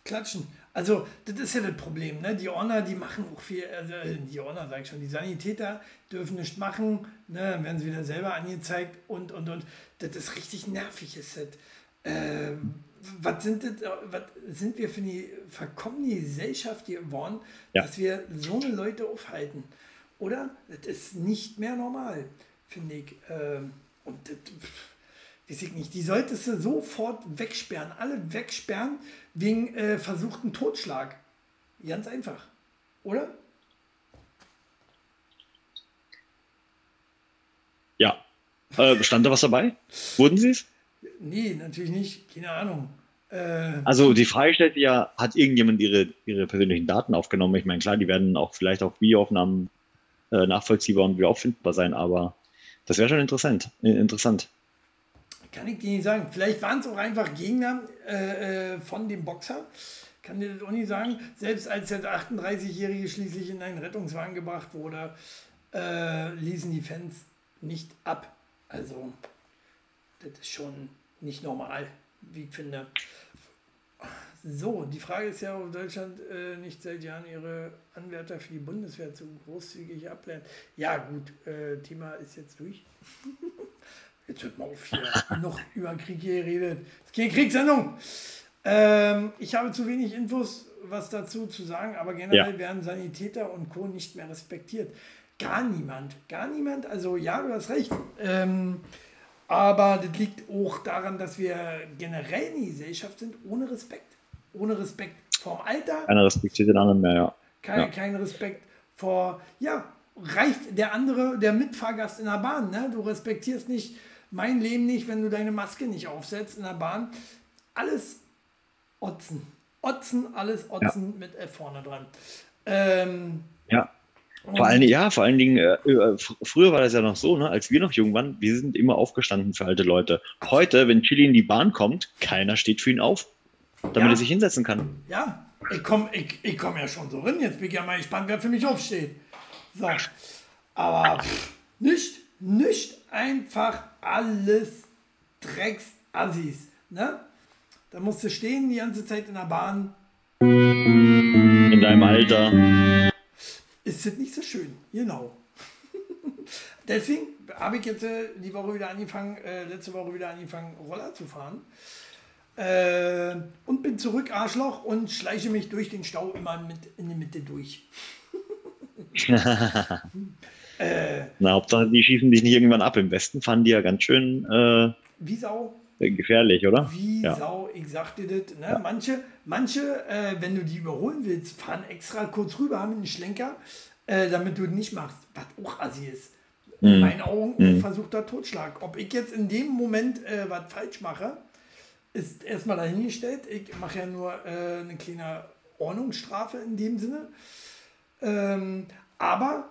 klatschen. Also, das ist ja das Problem. Ne? Die Honor, die machen auch viel, also äh, die Honor, sag ich schon, die Sanitäter dürfen nichts machen, ne? dann werden sie wieder selber angezeigt und, und, und. Das ist richtig nervig, ist das. Ähm, was sind, das, äh, was sind wir für eine verkommene Gesellschaft geworden, Ja. dass wir so eine Leute aufhalten? Oder? Das ist nicht mehr normal, finde ich. Ähm, und das, weiß ich nicht, die solltest du sofort wegsperren, alle wegsperren wegen äh, versuchten Totschlag. Ganz einfach, oder? Ja. Äh, stand da was dabei? Wurden sie es? Nee, natürlich nicht, keine Ahnung. Äh, Also die Frage stellt ja, hat irgendjemand ihre, ihre persönlichen Daten aufgenommen? Ich meine, klar, die werden auch vielleicht auf Videoaufnahmen äh, nachvollziehbar und wieder auffindbar sein, aber das wäre schon interessant. interessant. kann ich dir nicht sagen. Vielleicht waren es auch einfach Gegner äh, äh, von dem Boxer. Kann dir das auch nicht sagen. Selbst als der 38-Jährige schließlich in einen Rettungswagen gebracht wurde, äh, ließen die Fans nicht ab. Also, das ist schon nicht normal, wie ich finde. So, die Frage ist ja, ob Deutschland äh, nicht seit Jahren ihre Anwärter für die Bundeswehr zu großzügig ablehnt. Ja, gut, äh, Thema ist jetzt durch. Jetzt hört mal auf hier. noch über Krieg geredet. Es ist keine Kriegssendung. Ähm, ich habe zu wenig Infos, was dazu zu sagen, aber generell Ja. werden Sanitäter und Co. nicht mehr respektiert. Gar niemand. Gar niemand. Also ja, du hast recht. Ähm, aber das liegt auch daran, dass wir generell eine Gesellschaft sind ohne Respekt. Ohne Respekt vorm Alter, Keiner respektiert den anderen mehr, ja. kein, Ja. kein Respekt vor, ja, reicht der andere, der Mitfahrgast in der Bahn. Ne? Du respektierst nicht mein Leben nicht, wenn du deine Maske nicht aufsetzt in der Bahn. Alles Otzen. Otzen, alles Otzen mit F vorne dran. Ähm, Ja. Vor allen Dingen, ja, vor allen Dingen, äh, äh, fr- früher war das ja noch so, ne, als wir noch jung waren, wir sind immer aufgestanden für alte Leute. Heute, wenn Chili in die Bahn kommt, keiner steht für ihn auf, damit Ja. er sich hinsetzen kann. Ja, ich komme ich, ich komm ja schon so rein. Jetzt bin ich ja mal gespannt, wer für mich aufsteht. So. Aber pff, nicht, nicht einfach alles Drecksassis. Ne? Da musst du stehen die ganze Zeit in der Bahn. In deinem Alter. Ist das nicht so schön. Genau. Deswegen habe ich jetzt äh, die Woche wieder angefangen, äh, letzte Woche wieder angefangen, Roller zu fahren. Äh, und bin zurück, Arschloch, und schleiche mich durch den Stau immer mit in die Mitte durch. Na, Hauptsache, die schießen dich nicht irgendwann ab. Im Westen fahren die ja ganz schön, äh, Wie Sau. gefährlich, oder? Wie Ja. Sau, ich sag dir das. Ne? Manche, manche äh, wenn du die überholen willst, fahren extra kurz rüber, haben einen Schlenker, äh, damit du nicht machst, was auch assi ist. In meinen Augen Mhm. versuchter Totschlag. Ob ich jetzt in dem Moment äh, was falsch mache, ist erstmal dahingestellt. Ich mache ja nur äh, eine kleine Ordnungsstrafe in dem Sinne. Ähm, aber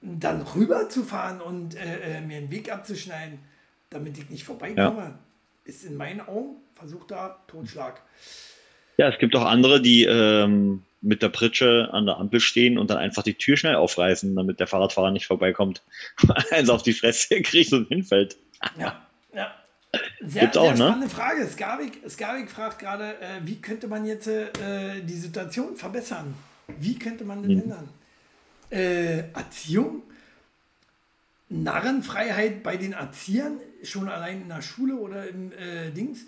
dann rüber zu fahren und äh, äh, mir einen Weg abzuschneiden, damit ich nicht vorbeikomme, ist in meinen Augen versuchter Totschlag. Ja, es gibt auch andere, die ähm, mit der Pritsche an der Ampel stehen und dann einfach die Tür schnell aufreißen, damit der Fahrradfahrer nicht vorbeikommt, eins auf die Fresse kriegt und hinfällt. Ja, ja. Sehr, Gibt's auch, sehr ne? spannende Frage. Skavik, Skavik fragt gerade, äh, wie könnte man jetzt äh, die Situation verbessern? Wie könnte man das Mhm. ändern? Äh, Erziehung? Narrenfreiheit bei den Erziehern, schon allein in der Schule oder im äh, Dings,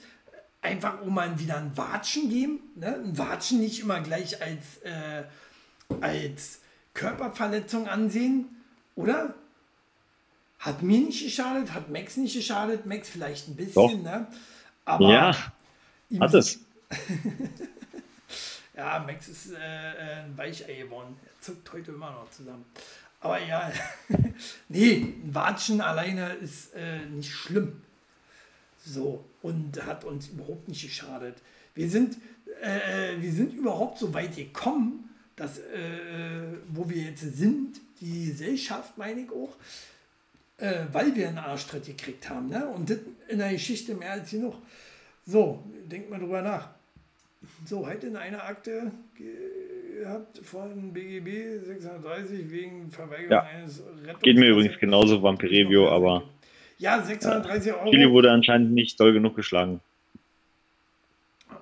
einfach um mal wieder ein Watschen geben. Ne? Ein Watschen nicht immer gleich als, äh, als Körperverletzung ansehen, oder? Hat mir nicht geschadet, hat Max nicht geschadet, Max vielleicht ein bisschen, Doch. ne? Aber Ja, hat es. ja, Max ist äh, äh, ein Weichei geworden. Er zuckt heute immer noch zusammen. Aber ja, nee, ein Watschen alleine ist äh, nicht schlimm. So, und hat uns überhaupt nicht geschadet. Wir sind, äh, wir sind überhaupt so weit gekommen, dass, äh, wo wir jetzt sind, die Gesellschaft, meine ich auch, äh, weil wir einen Arschtritt gekriegt haben. Ne? Und das in der Geschichte mehr als genug. So, denkt mal drüber nach. So, heute in einer Akte gehabt von BGB 630 wegen Verweigerung Ja. eines Rettungs Geht mir übrigens genauso, Vampirevio, aber Ja, 630 Euro. Chili wurde anscheinend nicht doll genug geschlagen.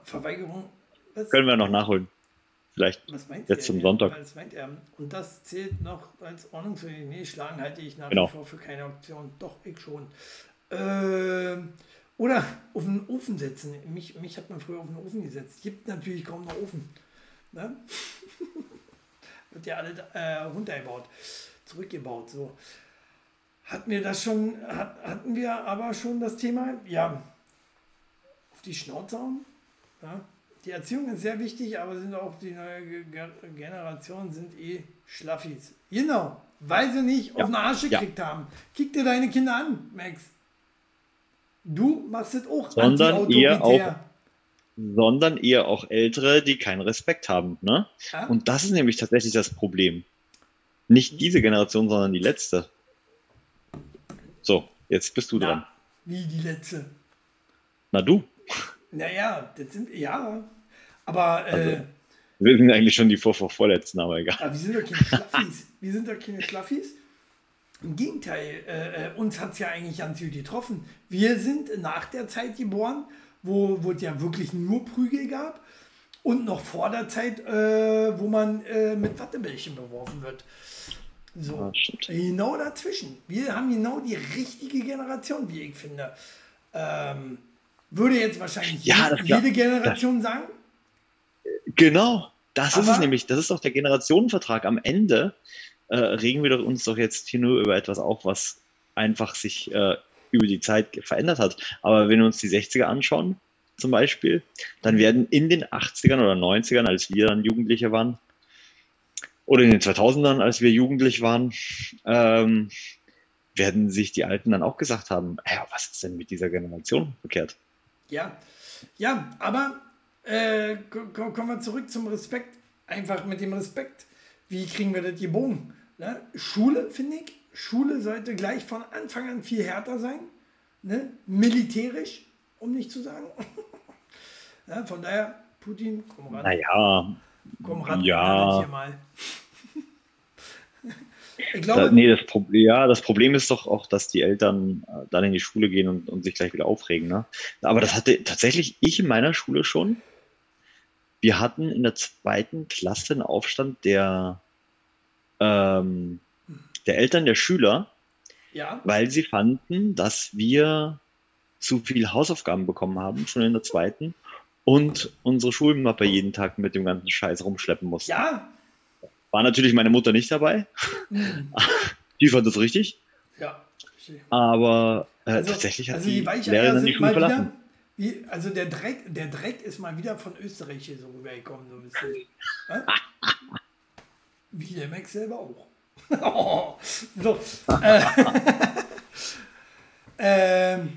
Verweigerung. Was, Können wir noch nachholen. Vielleicht. was meint jetzt er zum? Sonntag. Was meint er? Und das zählt noch als ordnungsfähig. Nee, schlagen halte ich nach Genau. wie vor für keine Option. Doch, ich schon. Ähm, oder auf den Ofen setzen. Mich, mich hat man früher auf den Ofen gesetzt. Gibt natürlich kaum noch Ofen. Ne? Wird ja alles äh, runtergebaut, zurückgebaut. So. Hatten wir das schon, hat, hatten wir aber schon das Thema, ja, auf die Schnauze hauen. Ja. Die Erziehung ist sehr wichtig, aber sind auch die neue Ge- Ge- Generation sind eh Schlaffis. Genau, weil sie nicht Ja. auf den Arsch Ja. gekriegt haben. Kick dir deine Kinder an, Max. Du machst das auch Sondern eher anti-autoritär. Sondern eher auch Ältere, die keinen Respekt haben. Ne? Ja? Und das ist nämlich tatsächlich das Problem. Nicht diese Generation, sondern die letzte. So, jetzt bist du dran. Na, wie die letzte. Na du. Naja, das sind, ja. Aber äh, Also- Wir sind eigentlich schon die vor, vor vorletzten, aber egal. Aber wir sind doch keine Schlaffis. wir sind doch keine Schlaffis. Im Gegenteil, äh, äh, uns hat es ja eigentlich ganz gut getroffen. Wir sind nach der Zeit geboren, wo, wo es ja wirklich nur Prügel gab. Und noch vor der Zeit, äh, wo man äh, mit Wattebällchen beworfen wird. So, Ja, stimmt. genau dazwischen. Wir haben genau die richtige Generation, wie ich finde. Ähm, würde jetzt wahrscheinlich Ja, jede, jede Generation sagen. Genau, das ist es Aber- nämlich. Das ist doch der Generationenvertrag. Am Ende äh, regen wir doch uns doch jetzt hier nur über etwas auf, was einfach sich äh, über die Zeit verändert hat. Aber wenn wir uns die 60er anschauen, zum Beispiel, dann werden in den 80ern oder 90ern, als wir dann Jugendliche waren, oder in den 2000ern, als wir jugendlich waren, ähm, werden sich die Alten dann auch gesagt haben, ja, was ist denn mit dieser Generation verkehrt? Ja, ja, aber äh, ko- ko- kommen wir zurück zum Respekt. Einfach mit dem Respekt. Wie kriegen wir das gebogen? Ne? Schule, finde ich, Schule sollte gleich von Anfang an viel härter sein. Ne? Militärisch, um nicht zu sagen. ja, von daher, Putin, komm ran. Naja, komm ran, ja. hier mal. ich Da, glaube, nee, das, Pro ja, das Problem ist doch auch, dass die Eltern äh, dann in die Schule gehen und, und sich gleich wieder aufregen. Ne? Aber das hatte tatsächlich ich in meiner Schule schon. Wir hatten in der zweiten Klasse einen Aufstand der, ähm, der Eltern der Schüler, ja, weil sie fanden, dass wir zu viel Hausaufgaben bekommen haben, schon in der zweiten, und unsere Schulmappe jeden Tag mit dem ganzen Scheiß rumschleppen mussten. ja, War natürlich meine Mutter nicht dabei. Die fand das richtig. ja. Aber Äh, tatsächlich hat also die die Weicheier Lehrerin die Schule verlassen. Wie, also der Dreck, der Dreck ist mal wieder von Österreich hier so rübergekommen. So ein bisschen. Wie der Max selber auch. so. Äh, ähm,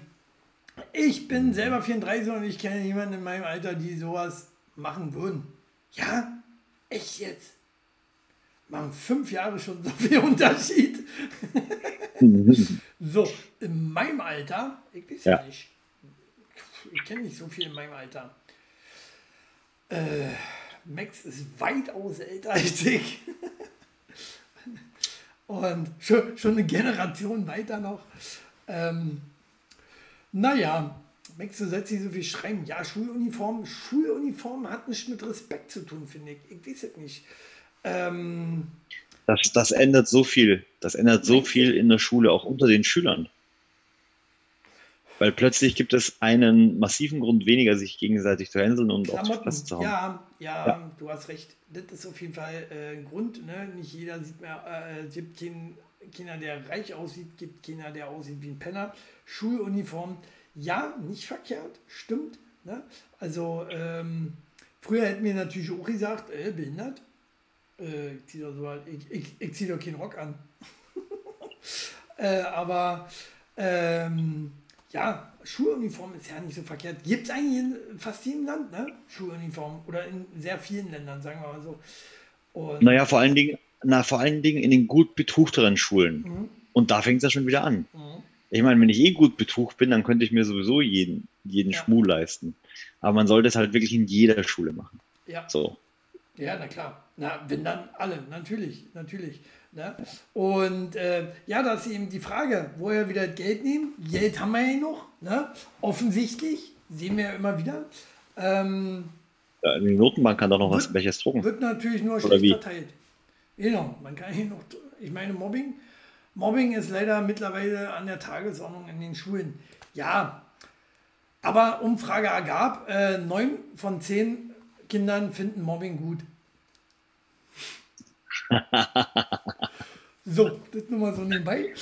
ich bin selber 34 und ich kenne jemanden in meinem Alter, die sowas machen würden. Ja, echt jetzt. Machen fünf Jahre schon so viel Unterschied. so, in meinem Alter, ich weiß ja, Ja. nicht. Ich kenne nicht so viel in meinem Alter. Äh, Max ist weitaus älter als ich. Und schon, schon eine Generation weiter noch. Ähm, naja, Max, du sollst nicht so viel schreiben. Ja, Schuluniform. Schuluniform hat nichts mit Respekt zu tun, finde ich. Ich weiß es nicht. Ähm, Das, das ändert so viel. Das ändert so viel in der Schule, auch unter den Schülern. Weil plötzlich gibt es einen massiven Grund weniger, sich gegenseitig zu hänseln und auf die Klamotten, Fresse zu hauen. ja, ja, Ja. du hast recht. Das ist auf jeden Fall äh, ein Grund. Ne? Nicht jeder sieht mehr, äh, es gibt keinen, keiner, der reich aussieht, gibt keiner, der aussieht wie ein Penner. Schuluniform, ja, nicht verkehrt, stimmt. Ne? Also, ähm, früher hätten wir natürlich auch gesagt, äh, behindert. Äh, ich ziehe doch, so, ich, ich, ich zieh doch keinen Rock an. äh, aber ähm, ja, Schuluniform ist ja nicht so verkehrt. Gibt es eigentlich in fast jedem Land, ne? Schuluniform. Oder in sehr vielen Ländern, sagen wir mal so. Und Naja, vor allen Dingen, na, vor allen Dingen in den gut betuchteren Schulen. Mhm. Und da fängt es ja schon wieder an. Mhm. Ich meine, wenn ich eh gut betucht bin, dann könnte ich mir sowieso jeden, jeden Ja. Schmuh leisten. Aber man sollte es halt wirklich in jeder Schule machen. ja. So. Ja, na klar. Na, wenn dann alle, natürlich, natürlich. Ne? Und äh, ja, das ist eben die Frage, woher wieder das Geld nehmen. Geld haben wir ja noch, ne? offensichtlich, sehen wir ja immer wieder. Ähm, Ja, die Notenbank kann doch noch was Wird- welches drucken. wird natürlich nur schlecht verteilt. Genau, man kann hier noch, ich meine, Mobbing, Mobbing ist leider mittlerweile an der Tagesordnung in den Schulen. Ja, aber Umfrage ergab, äh, neun von zehn Kindern finden Mobbing gut. so, das nur mal so nebenbei.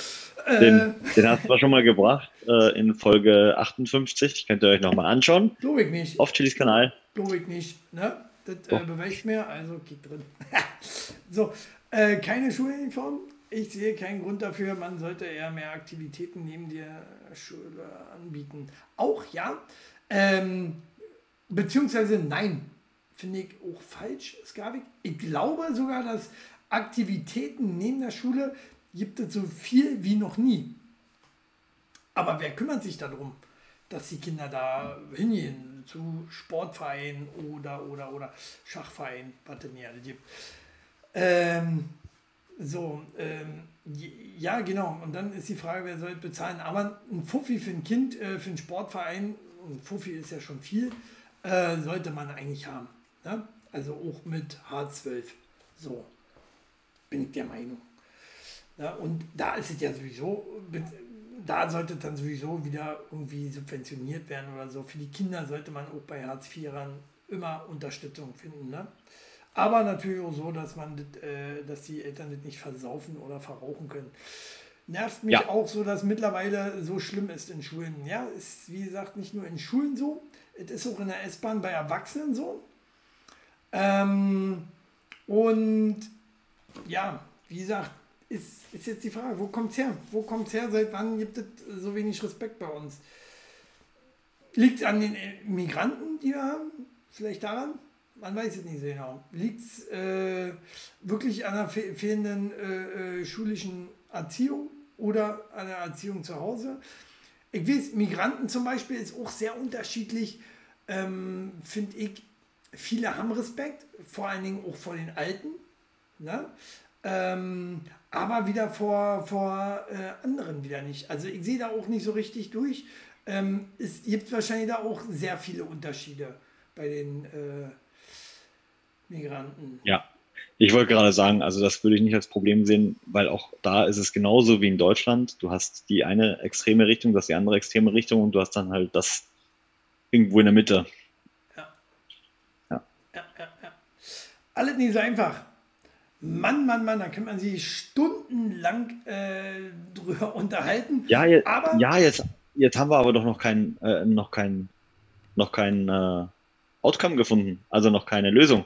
Äh, Den, den hast du schon mal gebracht äh, in Folge 58. Könnt ihr euch nochmal anschauen. Glaube ich nicht. Auf Chilis Kanal. Glaube ich nicht. Ne? Das äh, Doch. beweist mir, also geht drin. so, äh, keine Schuluniform. Ich sehe keinen Grund dafür. Man sollte eher mehr Aktivitäten neben der Schule anbieten. Auch ja. Ähm, beziehungsweise nein. Finde ich auch falsch, Skavik. Ich glaube sogar, dass Aktivitäten neben der Schule gibt es so viel wie noch nie. Aber wer kümmert sich darum, dass die Kinder da hingehen zu Sportvereinen oder oder oder Schachvereinen, was denn hier alle gibt. Ähm, so, ähm, ja genau. Und dann ist die Frage, wer soll bezahlen. Aber ein Fuffi für ein Kind, äh, für einen Sportverein, ein Fuffi ist ja schon viel, äh, sollte man eigentlich haben. Ne? Also auch mit H12. So, bin ich der Meinung. Ja, und da ist es ja sowieso, da sollte dann sowieso wieder irgendwie subventioniert werden oder so. Für die Kinder sollte man auch bei Hartz IVern immer Unterstützung finden. Ne? Aber natürlich auch so, dass man das, äh, dass die Eltern das nicht versaufen oder verrauchen können. Nervt mich Ja. auch so, dass mittlerweile so schlimm ist in Schulen. Ja, ist wie gesagt nicht nur in Schulen so, es ist auch in der S-Bahn bei Erwachsenen so. Ähm, und ja, wie gesagt, ist, ist jetzt die Frage, wo kommt's her? Wo kommt's her? Seit wann gibt es so wenig Respekt bei uns? Liegt es an den äh, Migranten, die wir haben? Vielleicht daran? Man weiß es nicht so genau. Liegt es äh, wirklich an der fe fehlenden äh, äh, schulischen Erziehung oder an der Erziehung zu Hause? Ich weiß, Migranten zum Beispiel ist auch sehr unterschiedlich, ähm, finde ich. Viele haben Respekt, vor allen Dingen auch vor den Alten. Ne? Ähm, aber wieder vor, vor äh, anderen wieder nicht. Also ich sehe da auch nicht so richtig durch. Ähm, es gibt wahrscheinlich da auch sehr viele Unterschiede bei den äh, Migranten. Ja. Ich wollte gerade sagen, also das würde ich nicht als Problem sehen, weil auch da ist es genauso wie in Deutschland. Du hast die eine extreme Richtung, du hast die andere extreme Richtung und du hast dann halt das irgendwo in der Mitte. Ja. Ja. Ja, ja, ja. Alles nicht so einfach. Mann, Mann, Mann, da kann man sich stundenlang äh, drüber unterhalten. Ja, je, Aber- ja jetzt, jetzt haben wir aber doch noch kein, äh, noch kein, noch kein äh, Outcome gefunden, also noch keine Lösung.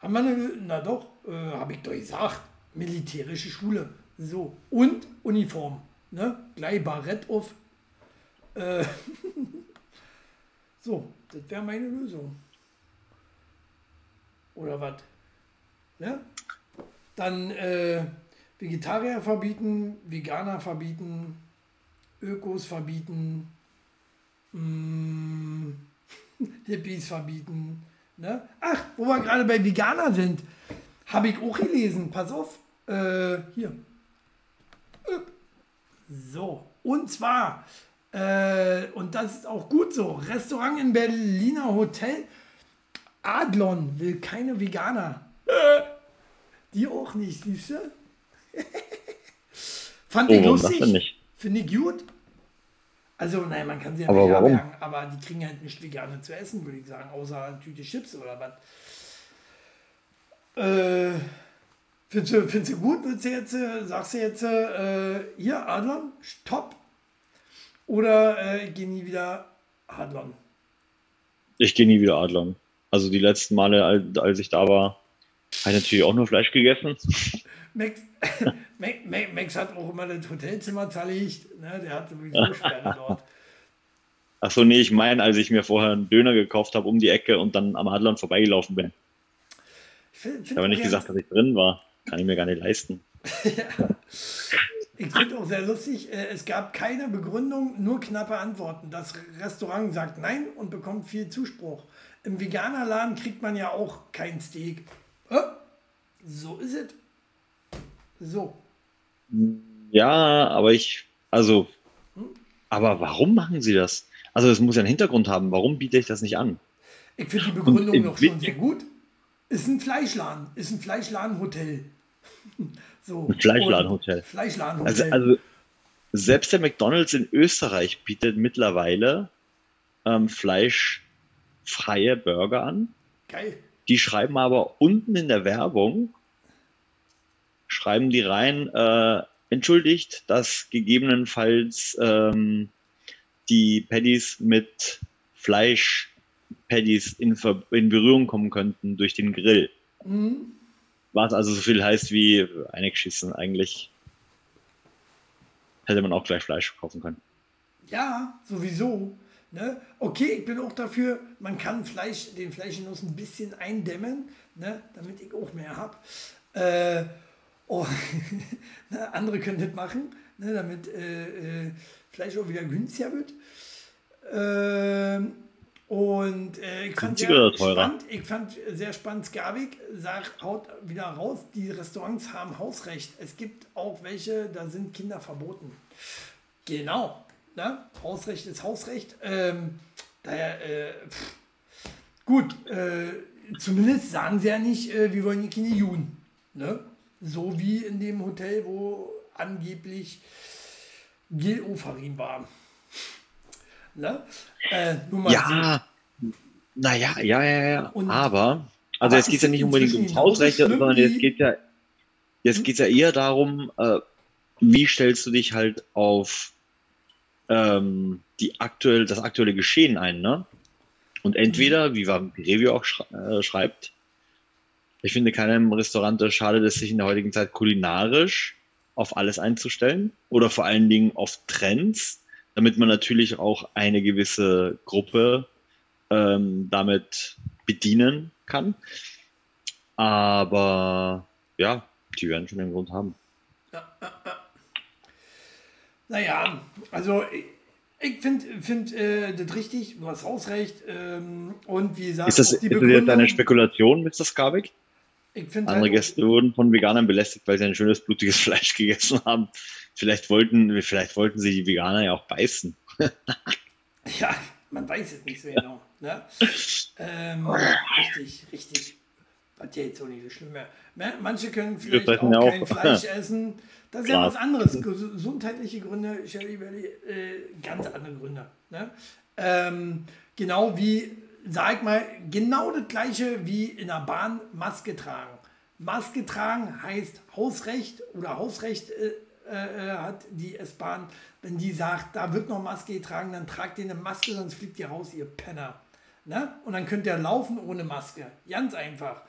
Haben wir eine, na doch, äh, habe ich doch gesagt. Militärische Schule. So. Und Uniform. Ne? Gleich Barett auf. Äh, so, das wäre meine Lösung. Oder was? Ne? Dann äh, Vegetarier verbieten, Veganer verbieten, Ökos verbieten, mm, Hippies verbieten. Ne? Ach, wo wir gerade bei Veganer sind, habe ich auch gelesen. Pass auf, äh, hier. So, und zwar, äh, und das ist auch gut so, Restaurant in Berliner Hotel Adlon will keine Veganer. Die auch nicht, siehst du? Fand Oh, ich lustig. Finde ich gut. Also, nein, man kann sie ja Aber nicht warum? herbergen, aber die kriegen halt nicht vegane zu essen, würde ich sagen, außer Tüte Chips oder was. Äh, findest, du, findest du gut? Willst du jetzt, äh, sagst du jetzt, äh, hier, Adlon, stopp? Oder äh, ich geh nie wieder Adlon? Ich gehe nie wieder Adlern. Also die letzten Male, als ich da war, ich natürlich auch nur Fleisch gegessen. Max, Max, Max- hat auch immer das Hotelzimmer zerlegt. Ne? Der hat sowieso Sperre dort. Achso, nee, ich meine, als ich mir vorher einen Döner gekauft habe um die Ecke und dann am Adlern vorbeigelaufen bin. Ich find, Ich habe nicht gesagt, dass ich drin war. Kann ich mir gar nicht leisten. Ich finde auch sehr lustig, äh, es gab keine Begründung, nur knappe Antworten. Das Restaurant sagt nein und bekommt viel Zuspruch. Im Veganerladen kriegt man ja auch kein Steak. Äh, so ist es. So. Ja, aber ich, also, aber warum machen sie das? Also es muss ja einen Hintergrund haben. Warum biete ich das nicht an? Ich finde die Begründung noch schon sehr gut. Ist ein Fleischladen, ist ein Fleischladenhotel. So. Ein Fleischladenhotel. Fleischladenhotel. Also, also selbst der McDonald's in Österreich bietet mittlerweile ähm, fleischfreie Burger an. Geil. Die schreiben aber unten in der Werbung, schreiben die rein, äh, entschuldigt, dass gegebenenfalls ähm, die Patties mit Fleisch-Patties in, Ver- in Berührung kommen könnten durch den Grill. Mhm. Was also so viel heißt wie eingeschissen eigentlich. Hätte man auch gleich Fleisch kaufen können. Ja, sowieso. Ne? Okay, ich bin auch dafür, man kann Fleisch, den Fleischgenuss ein bisschen eindämmen, ne? damit ich auch mehr habe. Äh, oh, ne? Andere können das machen, ne? damit äh, äh, Fleisch auch wieder günstiger wird. Ähm, und äh, ich fand sehr spannend, ich fand sehr spannend, Skavik sagt, haut wieder raus, die Restaurants haben Hausrecht. Es gibt auch welche, da sind Kinder verboten. Genau. Ne? Hausrecht ist Hausrecht. Ähm, daher, äh, gut, äh, zumindest sagen sie ja nicht, äh, wir wollen hier keine Juden. Ne? So wie in dem Hotel, wo angeblich Gil Ofarin war. Ne? Äh, mal so. Ja, naja, ja, ja, ja. Und- aber, also jetzt geht es ja nicht unbedingt ums Hausrecht, sondern jetzt geht ja, jetzt Hm? geht's ja eher darum, äh, wie stellst du dich halt auf ähm, die aktuell, das aktuelle Geschehen ein, ne? Und entweder, wie Review auch schra äh, schreibt, ich finde, keinem Restaurant schadet es sich in der heutigen Zeit kulinarisch auf alles einzustellen oder vor allen Dingen auf Trends, damit man natürlich auch eine gewisse Gruppe ähm, damit bedienen kann. Aber ja, die werden schon den Grund haben. Naja, also ich, ich finde find, äh, das richtig, du hast Hausrecht. Ähm, und wie gesagt, Ist das, die Begründung, Spekulation, Mr. Finde Andere halt, Gäste wurden von Veganern belästigt, weil sie ein schönes blutiges Fleisch gegessen haben. Vielleicht wollten, vielleicht wollten sie die Veganer ja auch beißen. Ja, man weiß es nicht so genau. Ne? Ähm, richtig, richtig. Was ja jetzt auch nicht so schlimm wäre. Ne, Manche können vielleicht auch ja auch. kein Fleisch essen. Das ist ja was anderes. Ges- Gesundheitliche Gründe, Shelly Belly, äh, ganz andere Gründe. Ne? Ähm, genau wie, sag mal, genau das gleiche wie in der Bahn Maske tragen. Maske tragen heißt Hausrecht oder Hausrecht äh, äh, hat, die S-Bahn, wenn die sagt, da wird noch Maske getragen, dann tragt ihr eine Maske, sonst fliegt ihr raus, ihr Penner. Ne? Und dann könnt ihr laufen ohne Maske. Ganz einfach.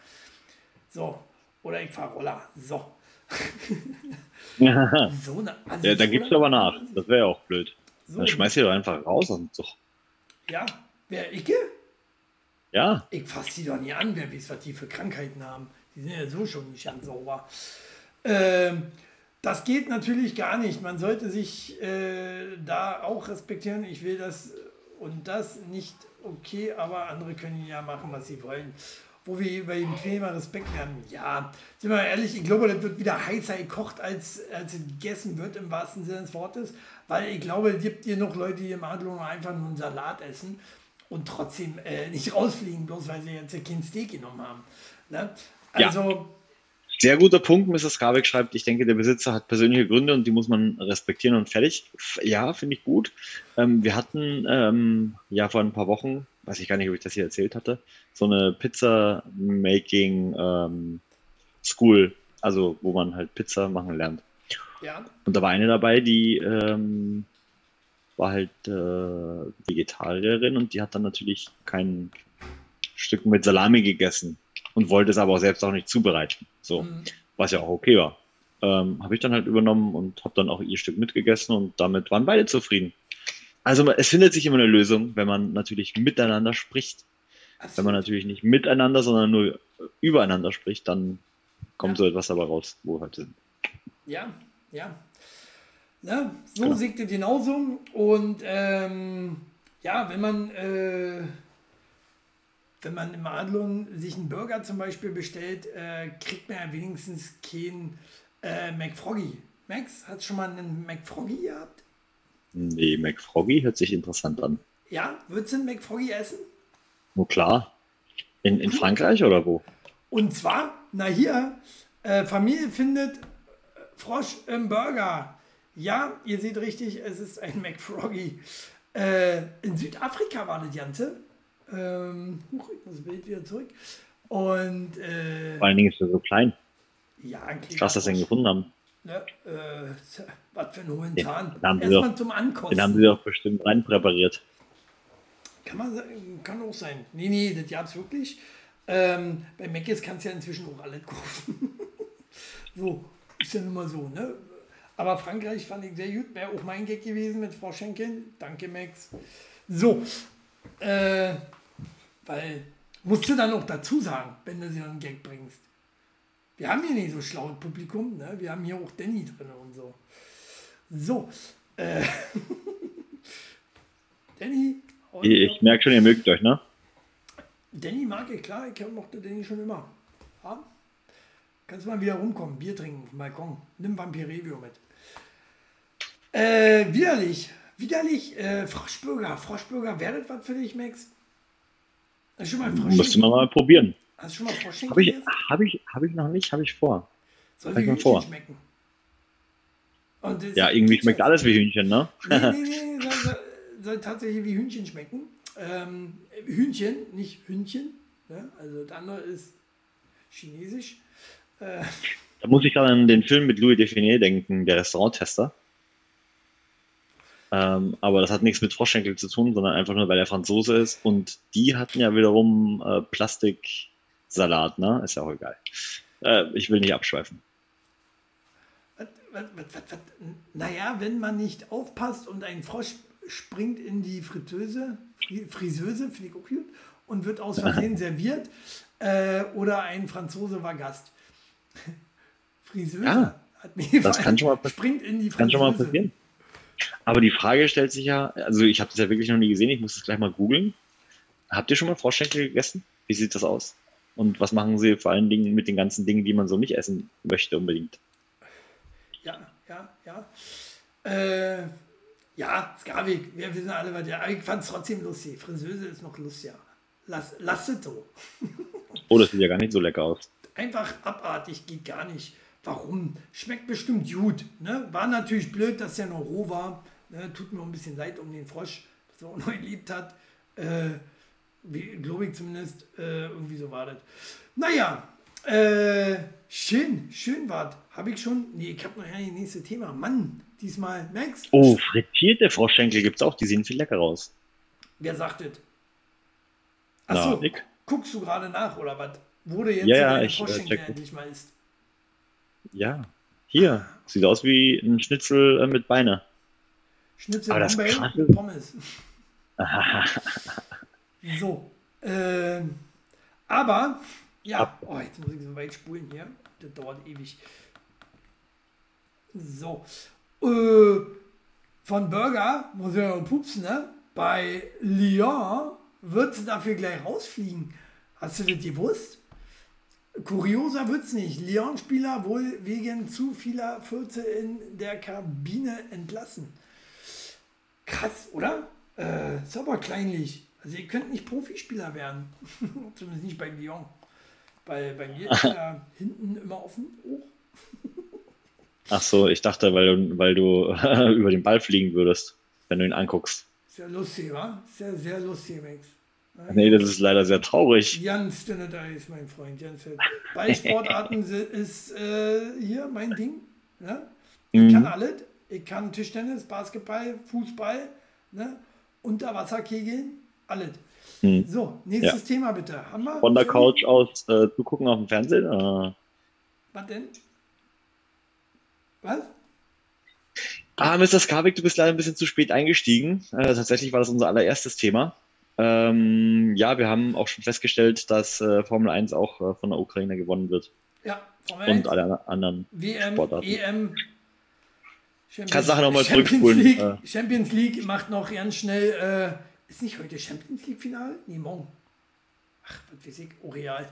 So. Oder ich fahre Roller. So. so ne, also ja, da so gibst du aber nach. Das wäre ja auch blöd. So dann schmeißt ihr doch einfach raus und so. Ja, wer ich? Ja. Ich fasse die doch nie an, wer weiß, was die für Krankheiten haben. Die sind ja so schon nicht ganz sauber. Ähm, das geht natürlich gar nicht. Man sollte sich äh, da auch respektieren. Ich will das und das nicht okay, aber andere können ja machen, was sie wollen. Wo wir über dem Thema Respekt werden. Ja, sind wir ehrlich, ich glaube, das wird wieder heißer gekocht, als, als gegessen wird, im wahrsten Sinne des Wortes. Weil ich glaube, es gibt hier noch Leute, die im Adlung einfach nur einen Salat essen und trotzdem äh, nicht rausfliegen, bloß weil sie jetzt kein Steak genommen haben. Ne? Also. Ja. Sehr guter Punkt, Mrs. Garbeck schreibt, ich denke, der Besitzer hat persönliche Gründe und die muss man respektieren und fertig. Ja, finde ich gut. Ähm, wir hatten ähm, ja vor ein paar Wochen, weiß ich gar nicht, ob ich das hier erzählt hatte, so eine Pizza-Making ähm, School, also wo man halt Pizza machen lernt. Ja. Und da war eine dabei, die ähm, war halt äh, Vegetarierin und die hat dann natürlich kein Stück mit Salami gegessen und wollte es aber auch selbst auch nicht zubereiten. So, mhm. was ja auch okay war. Ähm, habe ich dann halt übernommen und habe dann auch ihr Stück mitgegessen und damit waren beide zufrieden. Also es findet sich immer eine Lösung, wenn man natürlich miteinander spricht. Absolut. Wenn man natürlich nicht miteinander, sondern nur übereinander spricht, dann kommt ja. so etwas dabei raus, wo wir heute sind. Ja, ja. Ne? So genau. siegt es genauso. Und ähm, ja, wenn man, äh, wenn man im Adlung sich einen Burger zum Beispiel bestellt, äh, kriegt man ja wenigstens keinen äh, McFroggy. Max, hat schon mal einen McFroggy gehabt? Nee, McFroggy hört sich interessant an. Ja, würdest du einen McFroggy essen? Nur klar. In, in Frankreich oder wo? Und zwar, na hier, äh, Familie findet Frosch im Burger. Ja, ihr seht richtig, es ist ein McFroggy. Äh, in Südafrika war das Ganze. Ähm, ich muss das Bild wieder zurück. Und, äh, Vor allen Dingen ist er so klein. Ja, ein Krass, dass sie ihn gefunden haben. Ne, äh, was für ein hohen Zahn. Erstmal zum Ankosten. Den haben sie doch bestimmt rein präpariert. Kann man kann auch sein. Nee, nee, das gab es wirklich. Ähm, bei Mc's kannst du ja inzwischen auch alles kaufen. so, ist ja nun mal so, ne? Aber Frankreich fand ich sehr gut. Wäre auch mein Gag gewesen mit Frau Schenkel. Danke, Max. So. Äh, weil, musst du dann auch dazu sagen, wenn du sie einen Gag bringst. Wir haben hier nicht so schlaues Publikum. Ne? Wir haben hier auch Danny drin und so. So. Äh, Danny. Ich, ich merke schon, ihr mögt euch, ne? Danny mag ich, klar. Ich mochte Danny schon immer. Ja? Kannst du mal wieder rumkommen, Bier trinken auf dem Balkon. Nimm Vampirevio mit. Äh, widerlich. Widerlich. Äh, Froschburger. Froschburger, werdet was für dich, Max? Hast du schon mal Froschburger? Müsste man mal probieren. Hast du schon mal Froschburger? Habe ich, hab ich, hab ich noch nicht, habe ich vor. Soll wie Hühnchen vor. schmecken? ja, irgendwie schmeckt alles wie Hühnchen, ne? Nee, nee, nee, soll, soll, soll tatsächlich wie Hühnchen schmecken. Ähm, Hühnchen, nicht Hühnchen. Ne? Also das andere ist chinesisch. Äh. Da muss ich gerade an den Film mit Louis Define denken, der Restauranttester. Ähm, aber das hat nichts mit Froschschenkel zu tun, sondern einfach nur, weil er Franzose ist. Und die hatten ja wiederum äh, Plastiksalat, ne? Ist ja auch egal. Äh, ich will nicht abschweifen. Was, was, was, naja, wenn man nicht aufpasst und ein Frosch springt in die Fritteuse, Friseuse, finde ich auch gut, und wird aus Versehen serviert, äh, oder ein Franzose war Gast. Friseuse ja, hat mir das kann schon mal, springt in die Friseuse. Kann schon mal passieren. Aber die Frage stellt sich ja, also ich habe das ja wirklich noch nie gesehen, ich muss das gleich mal googeln. Habt ihr schon mal Froschschenkel gegessen? Wie sieht das aus? Und was machen sie vor allen Dingen mit den ganzen Dingen, die man so nicht essen möchte unbedingt? Ja, ja, ja. Äh, ja, Skavik, wir wissen alle, was ja. Ich fand es trotzdem lustig. Friseuse ist noch lustiger. Es so. oh, das sieht ja gar nicht so lecker aus. Einfach abartig, geht gar nicht. Warum? Schmeckt bestimmt gut. Ne? War natürlich blöd, dass der noch roh war. Ne? Tut mir ein bisschen leid um den Frosch, dass er auch noch geliebt hat. Äh, Glaube ich zumindest. Äh, irgendwie so war das. Naja, Äh, schön, schön wart. Habe ich schon. Nee, ich habe noch ja das nächste Thema. Mann, diesmal, Max. Oh, frittierte Froschschenkel gibt es auch. Die sehen viel lecker aus. Wer sagt das? Na, Achso, ich. guckst du gerade nach oder was? Wurde jetzt Ja, ja, ich, äh, Froschschenkel endlich mal ist. Ja, hier. Sieht aus wie ein Schnitzel äh, mit Beine. Schnitzel Bombay mit Pommes. so. Ähm, aber, ja, oh, jetzt muss ich so weit spulen hier. Das dauert ewig. So. Äh, von Burger, muss ich ja pupsen, ne? Bei Lyon wird sie dafür gleich rausfliegen. Hast du das gewusst? Kurioser wird's nicht. Lyon-Spieler wohl wegen zu vieler Fürze in der Kabine entlassen. Krass, oder? Äh, ist aber kleinlich. Also ihr könnt nicht Profispieler werden. Zumindest nicht bei Lyon. Bei, bei mir ist ja hinten immer offen hoch. Ach so, ich dachte, weil du, weil du über den Ball fliegen würdest, wenn du ihn anguckst. Sehr lustig, wa? Sehr, sehr lustig, Max. Nee, das ist leider sehr traurig. Ganz dünne Eis, mein Freund. Ballsportarten si- ist äh, hier mein Ding. Ne? Ich Mhm. kann alles. Ich kann Tischtennis, Basketball, Fußball, ne? Unterwasserkegeln, alles. Mhm. So, nächstes Thema bitte. Haben wir? Von der? Couch aus äh, zugucken auf dem Fernsehen? Äh, Was denn? Was? Ah, Mr. Skavik, du bist leider ein bisschen zu spät eingestiegen. Äh, tatsächlich war das unser allererstes Thema. Ähm, ja, wir haben auch schon festgestellt, dass äh, Formel 1 auch äh, von der Ukraine gewonnen wird. Ja, Formel Und 1, alle anderen. WM, Sportarten. EM. Champions, Kannst nachher noch mal Champions zurückspulen, League, äh. Champions League macht noch ganz schnell. Ist nicht heute Champions League Finale? Nee, morgen. Ach, was weiß ich, oh real.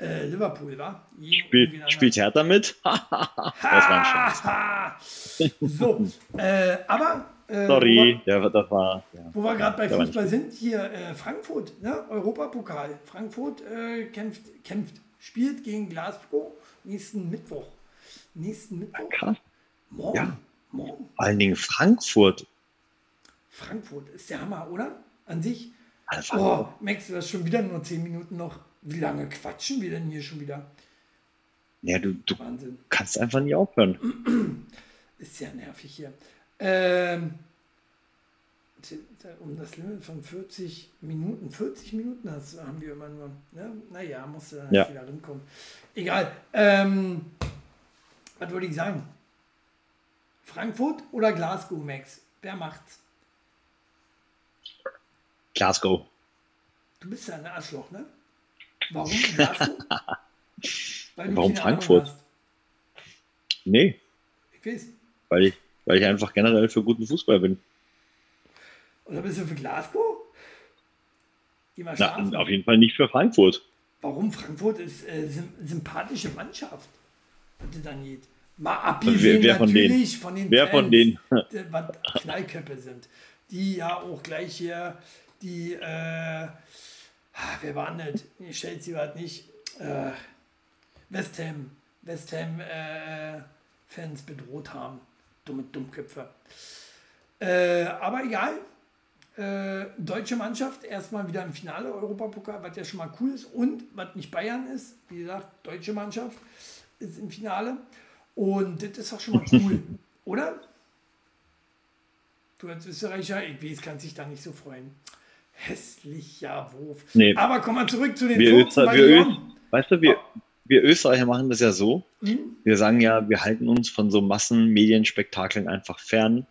Äh, Liverpool, wa? Je- Spiel, spielt Hertha mit? das war ein. Haha. So, äh, aber. Äh, Sorry, der, das war. Ja. Wo wir gerade bei war Fußball sind, hier äh, Frankfurt, ne? Europapokal. Frankfurt äh, kämpft, kämpft, spielt gegen Glasgow nächsten Mittwoch. Nächsten Mittwoch? Krass. Morgen. Ja. Morgen. Vor allen Dingen Frankfurt. Frankfurt ist der Hammer, oder? An sich. Alter, Oh, Max, du hast schon wieder nur 10 Minuten noch. Wie lange quatschen wir denn hier schon wieder? Ja, du, du Wahnsinn. kannst einfach nie aufhören. Ist ja nervig hier. Ähm, um das Limit von 40 Minuten, 40 Minuten hast, haben wir immer nur. Ne? Naja, musst du dann Ja. wieder rankommen. Egal. Ähm, was würde ich sagen? Frankfurt oder Glasgow, Max? Wer macht's? Glasgow. Du bist ja ein Arschloch, ne? Warum Glasgow? Warum Frankfurt? Nee, Ich weiß. weil ich, weil ich einfach generell für guten Fußball bin. Oder bist du für Glasgow? Na, auf jeden Fall nicht für Frankfurt. Warum Frankfurt ist äh, sym sympathische Mannschaft, das dann geht. Mal Wer- abgesehen wer von denen? natürlich von den Wer Fans, von denen? die- was Knallköppe sind. Die ja auch gleich hier, die, äh, ah, wer war das? Nee, Chelsea war nicht. Äh, West Ham, West Ham äh, Fans bedroht haben. Dumme Dummköpfe. Äh, aber egal, äh, deutsche Mannschaft erstmal wieder im Finale Europapokal, was ja schon mal cool ist. Und was nicht Bayern ist, wie gesagt, deutsche Mannschaft ist im Finale. Und das ist auch schon mal cool, oder? Du als Österreicher, ich weiß, kannst dich da nicht so freuen. Hässlicher Wurf. Nee. Aber kommen wir zurück zu den Wir, Furzen Öster, bei wir, Ö, Lyon. weißt du, wir, wir Österreicher machen das ja so. Hm? Wir sagen ja, wir halten uns von so Massenmedienspektakeln einfach fern,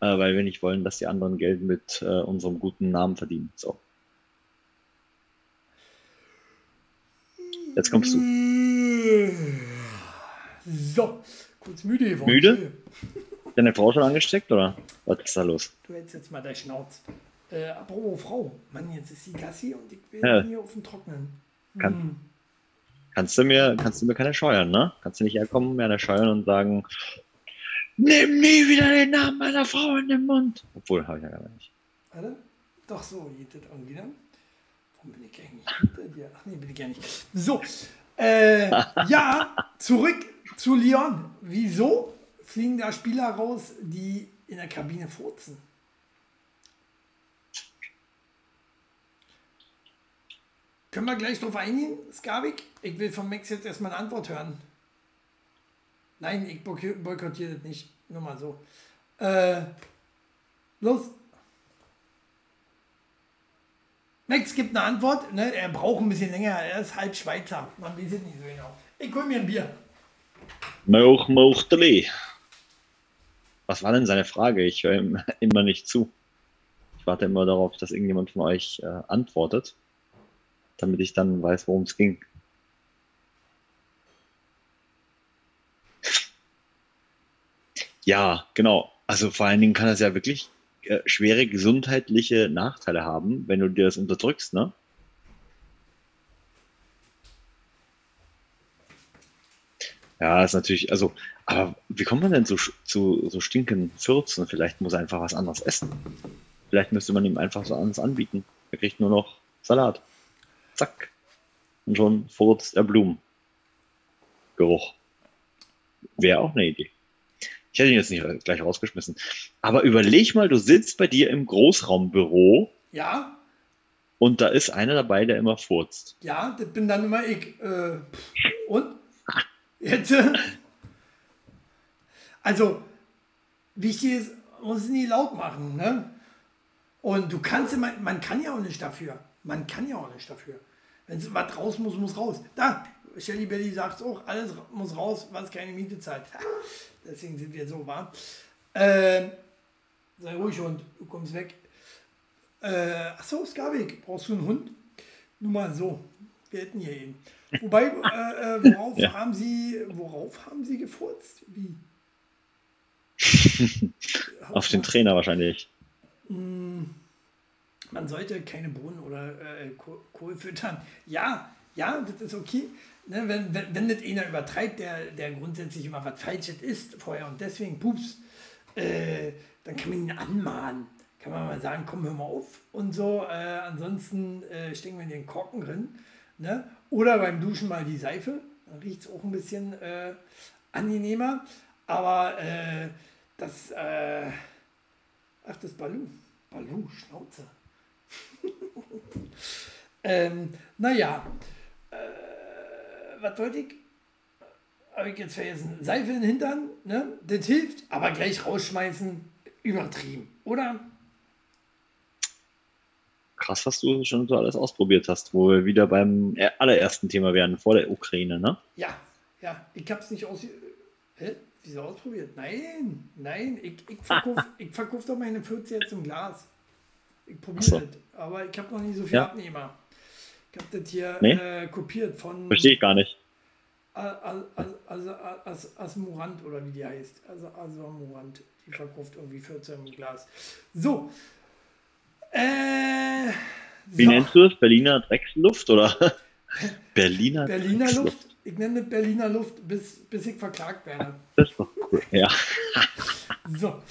äh, weil wir nicht wollen, dass die anderen Geld mit äh, unserem guten Namen verdienen. So. Jetzt kommst du. So, kurz müde geworden. Müde? Deine Frau schon angesteckt oder was ist da los? Du hältst jetzt mal dein Schnauz. Äh, apropos Frau. Mann, jetzt ist die Gassi und ich bin Ja. hier auf dem Trocknen. Kann- Hm. Kannst du mir, kannst du mir keine scheuern, ne? Kannst du nicht herkommen, mir eine scheuern und sagen, nimm nie wieder den Namen meiner Frau in den Mund. Obwohl, habe ich ja gar nicht. Warte. Doch so, geht das irgendwie dann? Warum bin ich eigentlich hinter dir? Ach nee, bin ich ja nicht. So, äh, ja, zurück zu Lyon. Wieso fliegen da Spieler raus, die in der Kabine furzen? Können wir gleich drauf eingehen, Skavik? Ich will von Max jetzt erstmal eine Antwort hören. Nein, ich boykottiere das nicht. Nur mal so. Äh, los. Max gibt eine Antwort. Ne? Er braucht ein bisschen länger. Er ist halb Schweizer. Man weiß es nicht so genau. Ich hol mir ein Bier. Mauch, Mauchteli. Was war denn seine Frage? Ich höre ihm immer nicht zu. Ich warte immer darauf, dass irgendjemand von euch äh, antwortet, damit ich dann weiß, worum es ging. Ja, genau. Also vor allen Dingen kann das ja wirklich äh, schwere gesundheitliche Nachteile haben, wenn du dir das unterdrückst, ne? Ja, ist natürlich, also, aber wie kommt man denn zu, zu so stinkenden Fürzen? Vielleicht muss er einfach was anderes essen. Vielleicht müsste man ihm einfach so anderes anbieten. Er kriegt nur noch Salat. Zack. Und schon furzt er Blumen. Geruch. Wäre auch eine Idee. Ich hätte ihn jetzt nicht gleich rausgeschmissen. Aber überleg mal, du sitzt bei dir im Großraumbüro. Ja. Und da ist einer dabei, der immer furzt. Ja, das bin dann immer ich. Äh, und? Jetzt? Äh, also, wichtig ist, muss es nie laut machen, ne? Und du kannst immer, man kann ja auch nicht dafür. Man kann ja auch nicht dafür. Wenn was raus muss, muss raus. Da, Shelly Belly sagt auch, alles muss raus, was keine Miete zahlt. Deswegen sind wir so warm. Äh, sei ruhig und du kommst weg. Äh, achso, Skavik, brauchst du einen Hund? Nur mal so. Wir hätten hier ihn. Wobei, äh, äh, worauf ja. haben Sie, worauf haben Sie gefurzt? Wie? Auf den Trainer wahrscheinlich. Hm, man sollte keine Bohnen oder äh, Kohl füttern. Ja, ja, das ist okay. Ne, wenn, wenn, wenn das einer übertreibt, der, der grundsätzlich immer was Falsches ist vorher und deswegen pups, äh, dann kann man ihn anmahnen. Kann man mal sagen, komm, hör mal auf und so. Äh, ansonsten äh, stecken wir in den Korken drin. Ne? Oder beim Duschen mal die Seife. Dann riecht es auch ein bisschen äh, angenehmer. Aber äh, das, äh, ach, das Balu. Balu, Schnauze. Ähm, naja, äh, was wollte ich? Habe ich jetzt vergessen. Seife in den Hintern, ne? Das hilft, aber gleich rausschmeißen, übertrieben, oder? krass, was du schon so alles ausprobiert hast, wo wir wieder beim allerersten Thema wären, vor der Ukraine, ne? Ja, ja, ich habe es nicht aus... Hä? Wieso ausprobiert? Nein, nein, ich, ich verkaufe verkauf doch meine 40 jetzt im Glas. Ich probiere so. das, aber ich habe noch nicht so viel ja. Abnehmer. Ich habe das hier nee? äh, kopiert von... Verstehe ich gar nicht. Also As, Asmurant oder wie die heißt. Also Asmurant. Die verkauft irgendwie 14 im Glas. So, äh, Wie so. nennst du es? Berliner Drecksluft oder? Berliner, Berliner Luft. Ich nenne Berliner Luft, bis, bis ich verklagt werde. Das ist doch cool, ja. so.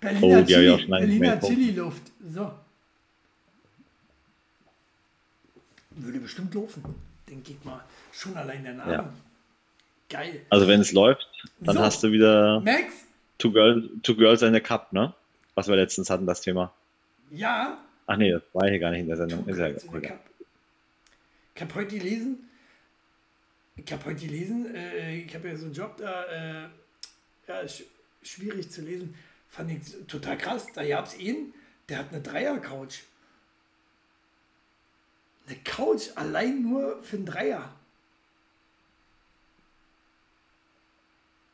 Berliner, oh, Chili, Berliner Chili-Luft. So. Würde bestimmt laufen, denke ich mal. Schon allein der Name. Ja. Geil. Also wenn es läuft, dann so. hast du wieder Max? Two, Girl, Two Girls and a Cup, ne? Was wir letztens hatten, das Thema. Ja. Ach nee, das war hier gar nicht in der Sendung. Ist ja, ich habe heute gelesen, ich habe heute gelesen, äh, ich habe ja so einen Job da, äh, ja, sch schwierig zu lesen, fand ich total krass. Da gab es ihn, der hat eine Dreier-Couch. Eine Couch allein nur für einen Dreier.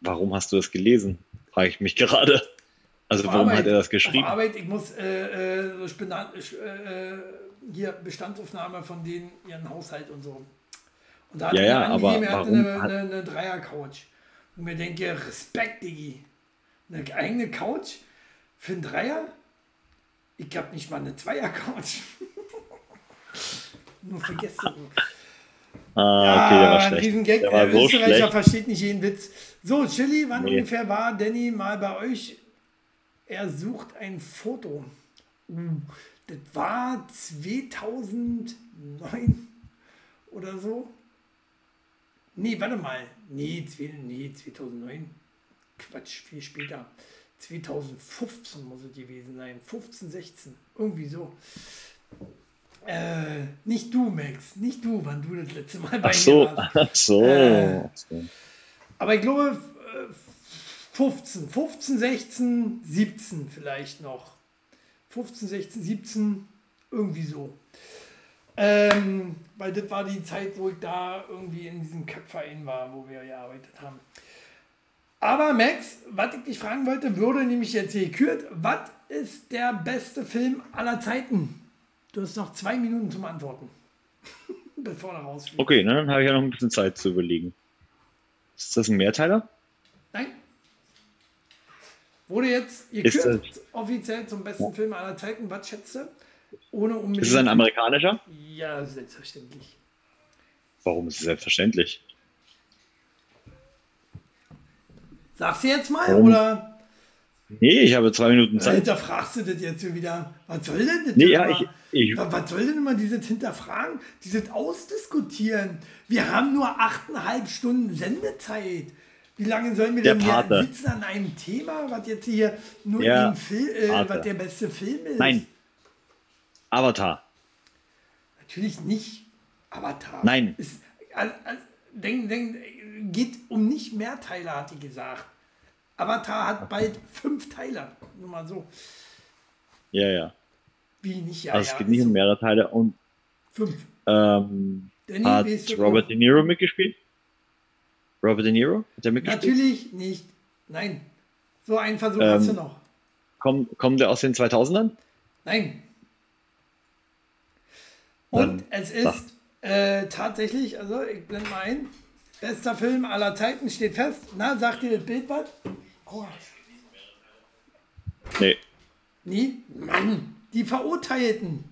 Warum hast du das gelesen? Frage ich mich gerade. Also warum Arbeit, hat er das geschrieben? Auf Arbeit, ich muss äh, äh, äh, hier Bestandsaufnahme von denen, ihren Haushalt und so. Und da hat ja, er ja, er hatte eine, eine, eine Dreier-Couch. Und mir denke, Respekt, Digi. Eine eigene Couch für einen Dreier? Ich habe nicht mal eine Zweier-Couch. Nur vergessen. Ah, okay, ja, der war schlecht. Riesengag. Der war so Österreicher schlecht. versteht nicht jeden Witz. So, Chili, wann nee. ungefähr war Danny mal bei euch er sucht ein Foto. Uh, das war 2009 oder so. Nee, warte mal. Nee, nee 2009. Quatsch, viel später. 2015 muss es gewesen sein. 15, 16. Irgendwie so. Äh, nicht du, Max. Nicht du, wann du das letzte Mal bei Ach so, mir warst. ach so. Äh. Aber ich glaube, äh, 15, 15, 16, 17 vielleicht noch. 15, 16, 17, irgendwie so. Ähm, weil das war die Zeit, wo ich da irgendwie in diesem Kackverein war, wo wir gearbeitet haben. Aber Max, was ich dich fragen wollte, würde nämlich jetzt hier gekürt. Was ist der beste Film aller Zeiten? Du hast noch zwei Minuten zum Antworten. Bevor er rausfliegt. Okay, ne, dann habe ich ja noch ein bisschen Zeit zu überlegen. Ist das ein Mehrteiler? Nein. Wurde jetzt gekürt, offiziell zum besten Film aller Zeiten. Was schätzt du? Ohne unbedingt. Ist es ein amerikanischer? Ja, selbstverständlich. Warum ist es selbstverständlich? Sagst du jetzt mal Warum? oder Nee, ich habe zwei Minuten Zeit. hinterfragst du das jetzt wieder? Was soll denn das? Nee, ja, ich, ich, Wa- Was soll denn immer dieses Hinterfragen, dieses Ausdiskutieren? Wir haben nur achteinhalb Stunden Sendezeit. Wie lange sollen wir Der denn hier sitzen an einem Thema, was jetzt hier nur ein Film, äh, was der beste Film ist? nein. Avatar. Natürlich nicht Avatar. Nein. Ist, also, also, denk, denk, geht um nicht mehr Teile, hat die gesagt. Avatar hat bald fünf Teile. Nur mal so. Ja, ja. Wie nicht, ja. Also ja, es geht nicht um so. mehrere Teile. Und Fünf. ähm, hat Robert? De Niro mitgespielt? Robert De Niro? Hat er mitgespielt? Natürlich nicht. Nein. So einen Versuch Ähm, hast du noch. Kommt, kommt der aus den 2000ern? Nein. Und Dann es ist äh, tatsächlich, also ich blende mal ein, bester Film aller Zeiten steht fest. Na, sagt dir das Bild was? Aua. Nee. Nie? Mann, die Verurteilten.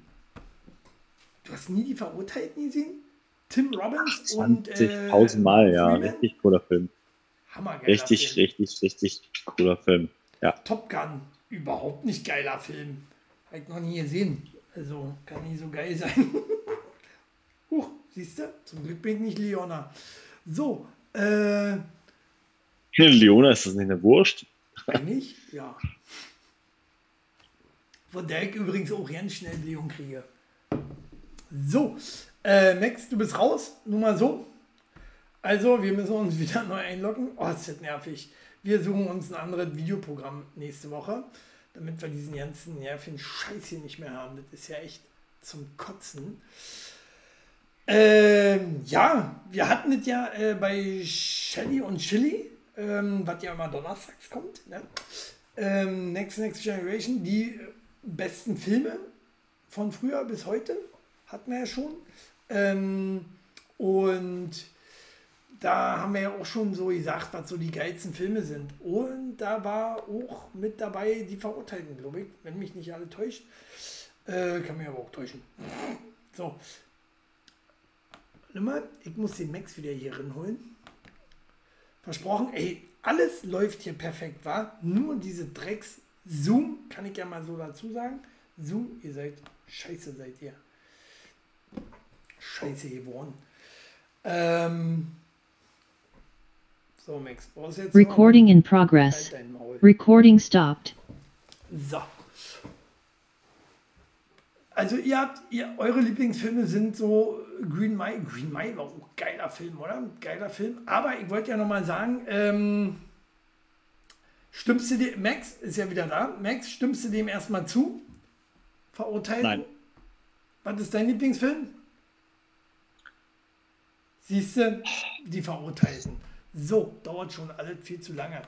Du hast nie die Verurteilten gesehen? Tim Robbins und äh, 20.000 Mal, ja. Freeman? Richtig cooler Film. Hammergeiler Richtig, Film. richtig, richtig cooler Film. Ja. Top Gun, überhaupt nicht geiler Film. Hab ich noch nie gesehen. Also kann nie so geil sein. Huch, siehst du? Zum Glück bin ich nicht Leona. So, äh, Leona, ist das nicht eine Wurst? eigentlich, ja. Von der ich übrigens auch ganz schnell Leon kriege. So, äh, Max, du bist raus, nur mal so. Also, wir müssen uns wieder neu einloggen. Oh, ist das nervig. Wir suchen uns ein anderes Videoprogramm nächste Woche, damit wir diesen ganzen nervigen Scheiß hier nicht mehr haben. Das ist ja echt zum Kotzen. Ähm, ja, wir hatten es ja äh, bei Shelly und Chili, ähm, was ja immer donnerstags kommt. Ne? Ähm, Next Next Generation, die besten Filme von früher bis heute hatten wir ja schon. Ähm, und da haben wir ja auch schon so gesagt, was so die geilsten Filme sind. Und da war auch mit dabei die Verurteilten, glaube ich, wenn mich nicht alle täuscht. Äh, kann mich aber auch täuschen. So. Mal, ich muss den Max wieder hier holen. Versprochen, ey, alles läuft hier perfekt, war. Nur diese Drecks Zoom, kann ich ja mal so dazu sagen. Zoom, ihr seid scheiße, seid ihr. Scheiße geworden. Ähm, so, Max, brauchst du jetzt Recording in Halt progress. Maul. Recording stopped. So. Also ihr habt, ihr, eure Lieblingsfilme sind so Green Mile. Green Mile war auch ein geiler Film, oder? Geiler Film. Aber ich wollte ja nochmal sagen, ähm, stimmst du dem, Max ist ja wieder da. Max, stimmst du dem erstmal zu? Verurteilen? Nein. Was ist dein Lieblingsfilm? Siehst du, die Verurteilten. So, dauert schon alles viel zu lange.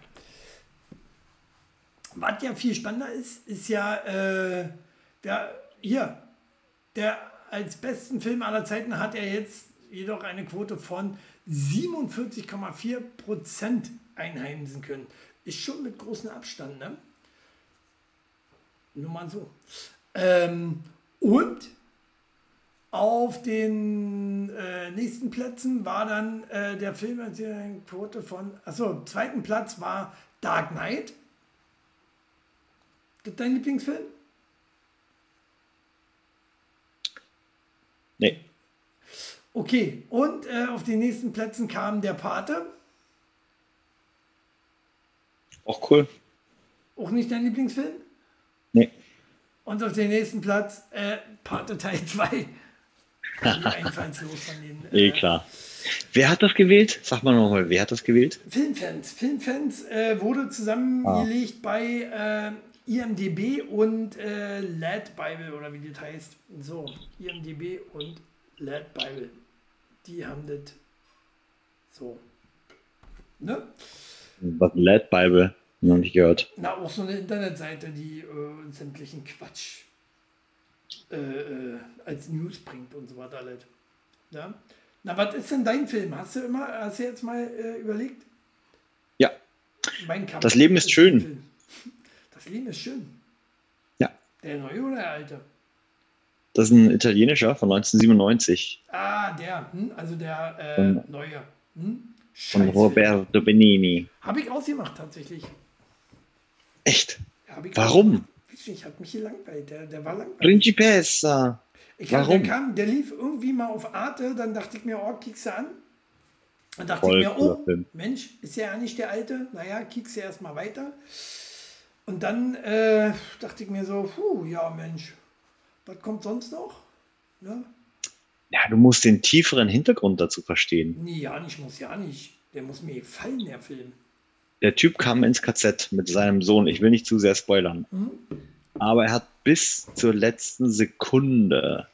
Was ja viel spannender ist, ist ja äh, der hier, der als besten Film aller Zeiten hat er jetzt jedoch eine Quote von 47,4 Prozent einheimsen können. Ist schon mit großem Abstand, ne? Nur mal so. Ähm, und auf den äh, nächsten Plätzen war dann äh, der Film mit der Quote von, achso, zweiten Platz war Dark Knight. Dein Lieblingsfilm? Nee. Okay, und äh, auf den nächsten Plätzen kam der Pate. Auch cool. Auch nicht dein Lieblingsfilm? Nee. Und auf den nächsten Platz äh, Pate Teil 2. Einfallslos von den. Eh klar. Wer hat das gewählt? Sag mal nochmal, wer hat das gewählt? Filmfans. Filmfans äh, wurde zusammengelegt bei äh, IMDB und äh, Lad Bible oder wie das heißt. So, IMDB und Lad Bible. Die haben das so. Ne? Was Lad Bible? Noch nicht gehört. Na, auch so eine Internetseite, die äh, sämtlichen Quatsch äh, äh, als News bringt und so weiter alles. Ja? Na, was ist denn dein Film? Hast du immer, hast du jetzt mal äh, überlegt? Ja. Mein Kampf Das Leben ist schön. Film. Ist schön. Ja. Der neue oder der alte? Das ist ein italienischer von 1997 Ah, der, hm? also der äh, Von- neue. Hm? von Roberto Benini. Habe ich ausgemacht tatsächlich. Echt? Ich Warum? nicht, hat mich hier langweilt. Der, der war langweilig. Principessa. Ich hab, Warum? Der, kam, der lief irgendwie mal auf Arte, dann dachte ich mir, oh, kickst du an. Dann dachte Voll ich mir, oh. Mensch, ist ja nicht der Alte. Naja, kickst du erstmal weiter. Und dann äh, dachte ich mir so, puh, ja Mensch, was kommt sonst noch? Ne? Ja, du musst den tieferen Hintergrund dazu verstehen. Nee, ja nicht, muss ja nicht. Der muss mir gefallen, der Film. Der Typ kam ins KZ mit seinem Sohn. Ich will nicht zu sehr spoilern. Mhm. Aber er hat bis zur letzten Sekunde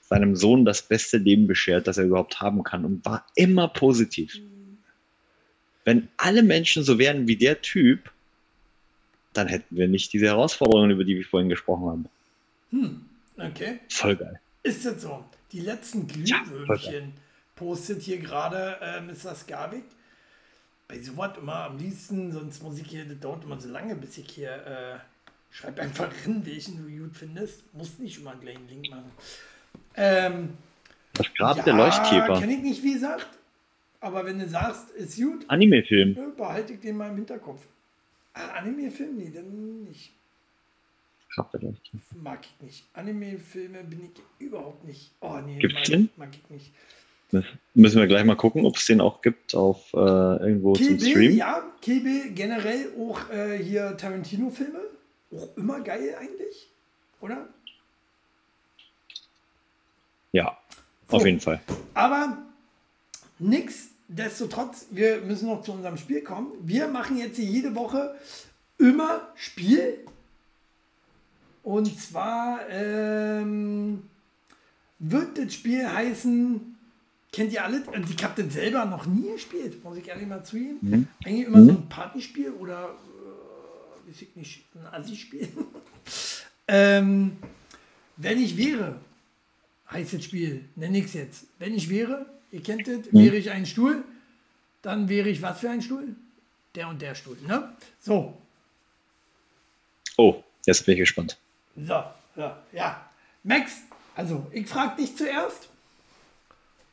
seinem Sohn das beste Leben beschert, das er überhaupt haben kann und war immer positiv. Wenn alle Menschen so wären wie der Typ, dann hätten wir nicht diese Herausforderungen, über die wir vorhin gesprochen haben. Hm, okay. Voll geil. Ist das so? Die letzten Ja, Glühwürmchen postet hier gerade äh, Mr. Skavik. Bei sowas immer am liebsten, sonst muss ich hier, das dauert immer so lange, bis ich hier äh, schreib einfach rein, welchen du gut findest. Muss nicht immer gleich einen Link machen. Ähm, Das Grab der Leuchtkäfer. kenne ich nicht, wie gesagt. Aber wenn du sagst, ist gut, Anime-Film. ne, behalte ich den mal im Hinterkopf. Ah, Anime-Film? Nee, dann nicht. Der Leuchtkäfer. Mag ich nicht. Anime-Filme bin ich überhaupt nicht. Oh nee, Gibt's mag, den? mag ich nicht. Das müssen wir gleich mal gucken, ob es den auch gibt auf äh, irgendwo Kill zum Bill, Stream. ja, Kill Bill generell auch äh, hier Tarantino-Filme. Auch immer geil eigentlich, oder? Ja, So. auf jeden Fall. Aber nichtsdestotrotz, wir müssen noch zu unserem Spiel kommen. Wir machen jetzt hier jede Woche immer Spiel. Und zwar ähm, wird das Spiel heißen, kennt ihr alle? Ich habe das selber noch nie gespielt, muss ich ehrlich mal zugeben. Mhm. Eigentlich immer so ein Partyspiel oder, äh, weiß ich nicht, ein Assi-Spiel. ähm, wenn ich wäre, heißt das Spiel, nenne ich es jetzt. Wenn ich wäre, ihr kennt es, wäre ich ein Stuhl, dann wäre ich was für ein Stuhl? Der und der Stuhl, ne? So, Oh, jetzt bin ich gespannt. so, so, ja. Max, also ich frage dich zuerst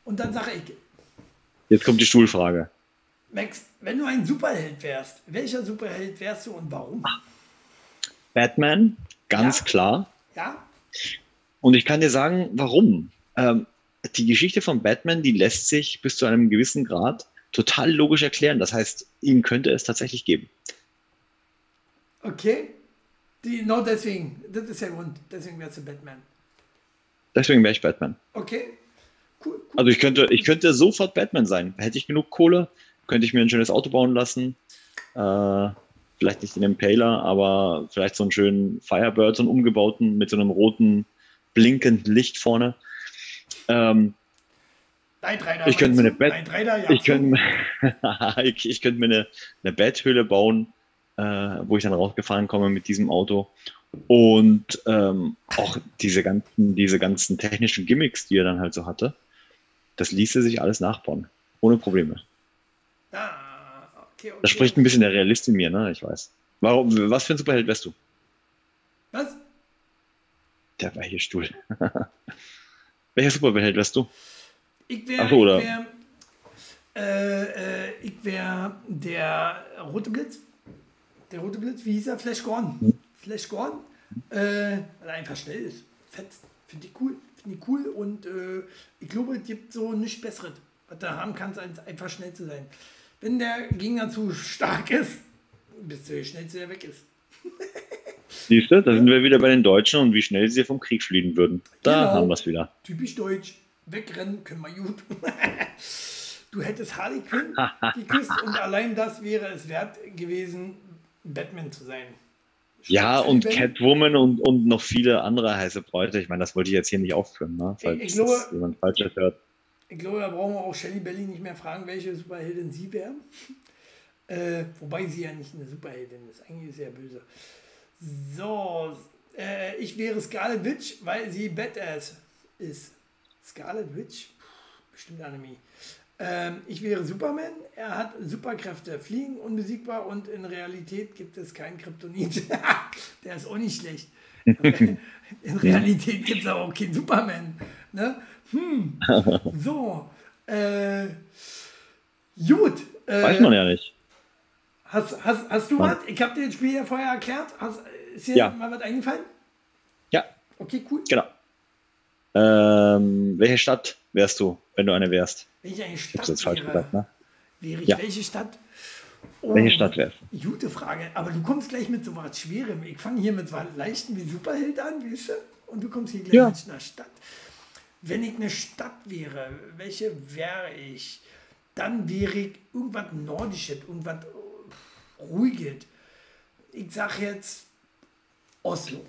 und dann sage ich, Jetzt kommt die Stuhlfrage. Max, wenn du ein Superheld wärst, welcher Superheld wärst du und warum? Batman, ganz Ja. klar. Ja? Und ich kann dir sagen, warum. Ähm, die Geschichte von Batman, die lässt sich bis zu einem gewissen Grad total logisch erklären. Das heißt, ihn könnte es tatsächlich geben. Okay. Die, no, deswegen, das ist der Grund. Deswegen wärst du Batman. Deswegen wäre ich Batman. Okay. Cool, cool. Also ich könnte, ich könnte sofort Batman sein. Hätte ich genug Kohle, könnte ich mir ein schönes Auto bauen lassen. Äh, vielleicht nicht den Impaler, aber vielleicht so einen schönen Firebird, so einen umgebauten mit so einem roten, blinkenden Licht vorne. Ähm, Rider. ich könnte mir eine Rider, ja. ich könnte, ich, ich könnte mir eine, eine Betthöhle bauen, äh, wo ich dann rausgefahren komme mit diesem Auto. Und ähm, auch diese ganzen, diese ganzen technischen Gimmicks, die er dann halt so hatte, das ließe sich alles nachbauen. Ohne Probleme. Ah, okay, okay. Da spricht ein bisschen der Realist in mir, ne? Ich weiß. Warum, was für ein Superheld wärst du? Was? Der weiche Stuhl. Welcher Superheld wärst du? Ich wäre so, oder? ich wär, äh, äh, ich wär der rote Blitz. Der rote Blitz, wie hieß er? Flash Gordon. Hm. Flash Gordon. Äh, weil er einfach schnell ist. Fetzt. Finde ich cool. Finde ich cool und äh, ich glaube, es gibt so nichts Besseres, was du haben kannst, als einfach schnell zu sein. Wenn der Gegner zu stark ist, bist du der schnellste, der weg ist. Siehst du, da sind wir wieder bei den Deutschen und wie schnell sie vom Krieg fliehen würden. Da Genau. haben wir es wieder. Typisch deutsch. Wegrennen können wir gut. du hättest Harley Quinn geküsst und allein das wäre es wert gewesen, Batman zu sein. Ja, und Catwoman und, und noch viele andere heiße Bräute. Ich meine, das wollte ich jetzt hier nicht aufführen, ne? falls ich glaube- jemand Falsches hört. Ich glaube, da brauchen wir auch Shelley Belly nicht mehr fragen, welche Superheldin sie wäre. Äh, wobei sie ja nicht eine Superheldin ist. Eigentlich ist sie ja böse. So, äh, ich wäre Scarlet Witch, weil sie Badass ist. Scarlet Witch? Bestimmt Anime. Ähm, ich wäre Superman. Er hat Superkräfte, fliegen unbesiegbar und in Realität gibt es keinen Kryptonit. Der ist auch nicht schlecht. In Realität gibt es aber auch keinen Superman. Ne? Hm. So. Äh, gut. Äh, Weiß man ja nicht. Hast, hast, hast du Mann. was? Ich habe dir das Spiel ja vorher erklärt. Hast, ist dir Ja. mal was eingefallen? Ja, Okay, cool. genau. Ähm, welche Stadt wärst du, wenn du eine wärst? Ich eine Ich Stadt hab's jetzt falsch wäre, gesagt, ne? wäre ich Ja. welche Stadt? Oh, Welche Stadt wärst du? Gute Frage. Aber du kommst gleich mit so was Schwerem. Ich fange hier mit so was Leichten wie Superheld an, weißt du? Und du kommst hier gleich Ja. mit einer Stadt. Wenn ich eine Stadt wäre, welche wäre ich? Dann wäre ich irgendwas Nordisches, irgendwas äh, Ruhiges. Ich sag jetzt Oslo.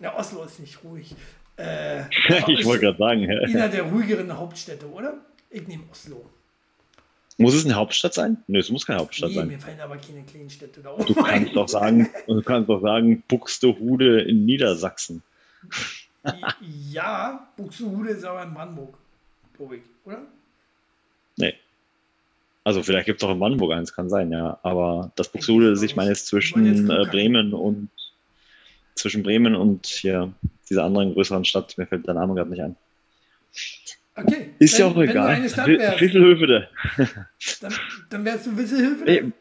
Ja, Oslo ist nicht ruhig. Äh, ich wollte gerade sagen, hä? Einer der ruhigeren Hauptstädte, oder? Ich nehme Oslo. muss es eine Hauptstadt sein? Nö, es muss keine Hauptstadt Nee, sein. mir fallen aber keine kleinen Städte da Du kannst doch sagen, du kannst doch sagen, Buxtehude in Niedersachsen. Ja, Buxtehude ist aber in Brandenburg, glaube ich, oder? Nee. Also vielleicht gibt es auch in Brandenburg eins, kann sein, ja. Aber das Buxtehude, Ich meine, jetzt zwischen äh. Bremen und zwischen Bremen und hier dieser anderen größeren Stadt, mir fällt der Name gerade nicht ein. Okay. Ist ja wenn- auch Wenn du egal. Wisselhöfede. dann, dann wärst du Wisselhilfe. Ey,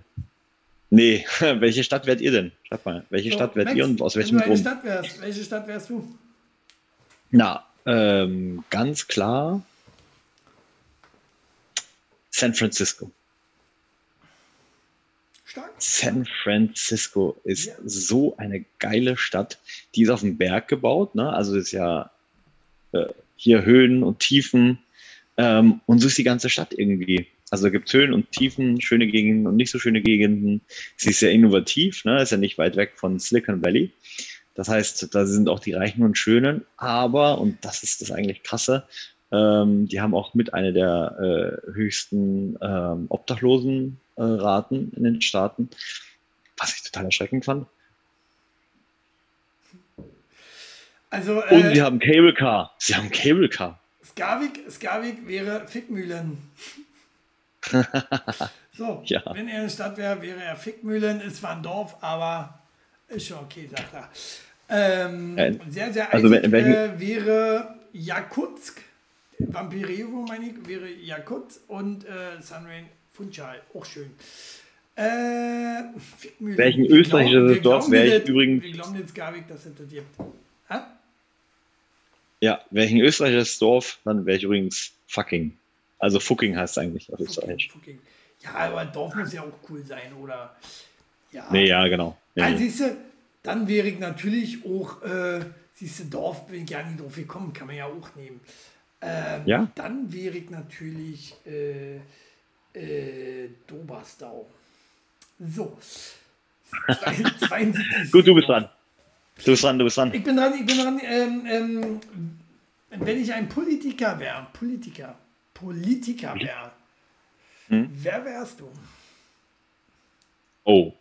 Nee, welche Stadt wärt ihr denn? Schreibt mal, welche So, Stadt wärt Max, ihr und aus welchem Grund? Stadt wärst, welche Stadt wärst du? Na, ähm, ganz klar San Francisco. Stark. San Francisco ist Ja. so eine geile Stadt. Die ist auf dem Berg gebaut, ne? Also ist ja äh, hier Höhen und Tiefen. Ähm, und so ist die ganze Stadt irgendwie. Also da gibt es Höhen und Tiefen, schöne Gegenden und nicht so schöne Gegenden. Sie ist sehr innovativ, ne? Ist ja nicht weit weg von Silicon Valley. Das heißt, da sind auch die Reichen und Schönen, aber, und das ist das eigentlich krasse, ähm, die haben auch mit einer der äh, höchsten ähm, Obdachlosenraten äh, in den Staaten, was ich total erschreckend fand. Also, Und äh, sie haben Cable Car. Sie haben Cable Car. Skavik, Skavik wäre Fickmühlen. so, Ja. wenn er eine Stadt wäre, wäre er Fickmühlen. Ist zwar ein Dorf, aber ist schon okay, sagt er. Ähm, Ja, sehr, sehr also wenn- welchen- äh, wäre Jakutsk. Vampirevo, meine ich, wäre Jakutsk und äh, Sunrain Funchal. Auch schön. Äh. Welchen österreichisches Dorf wäre ich das- übrigens- Wir glauben jetzt Skavik, dass es das gibt. Hä? Ja, ein österreichisches Dorf, dann wäre ich übrigens fucking. Also fucking heißt es eigentlich auf Österreich. fucking. Ja, aber ein Dorf muss ja auch cool sein, oder? Ja. Nee, ja, genau. Nee, Also, siehst du, dann wäre ich natürlich auch, äh, siehst du, Dorf bin ich gar nicht drauf gekommen, kann man ja auch nehmen. Ähm, Ja. Dann wäre ich natürlich äh, äh, Doberstau. So. Zwei- 72 Gut, du bist dran. Du bist dran, du bist dran. Ich bin dran, ich bin dran. Ähm, ähm, wenn ich ein Politiker wäre, Politiker, Politiker wäre, Hm? wer wärst du? Oh.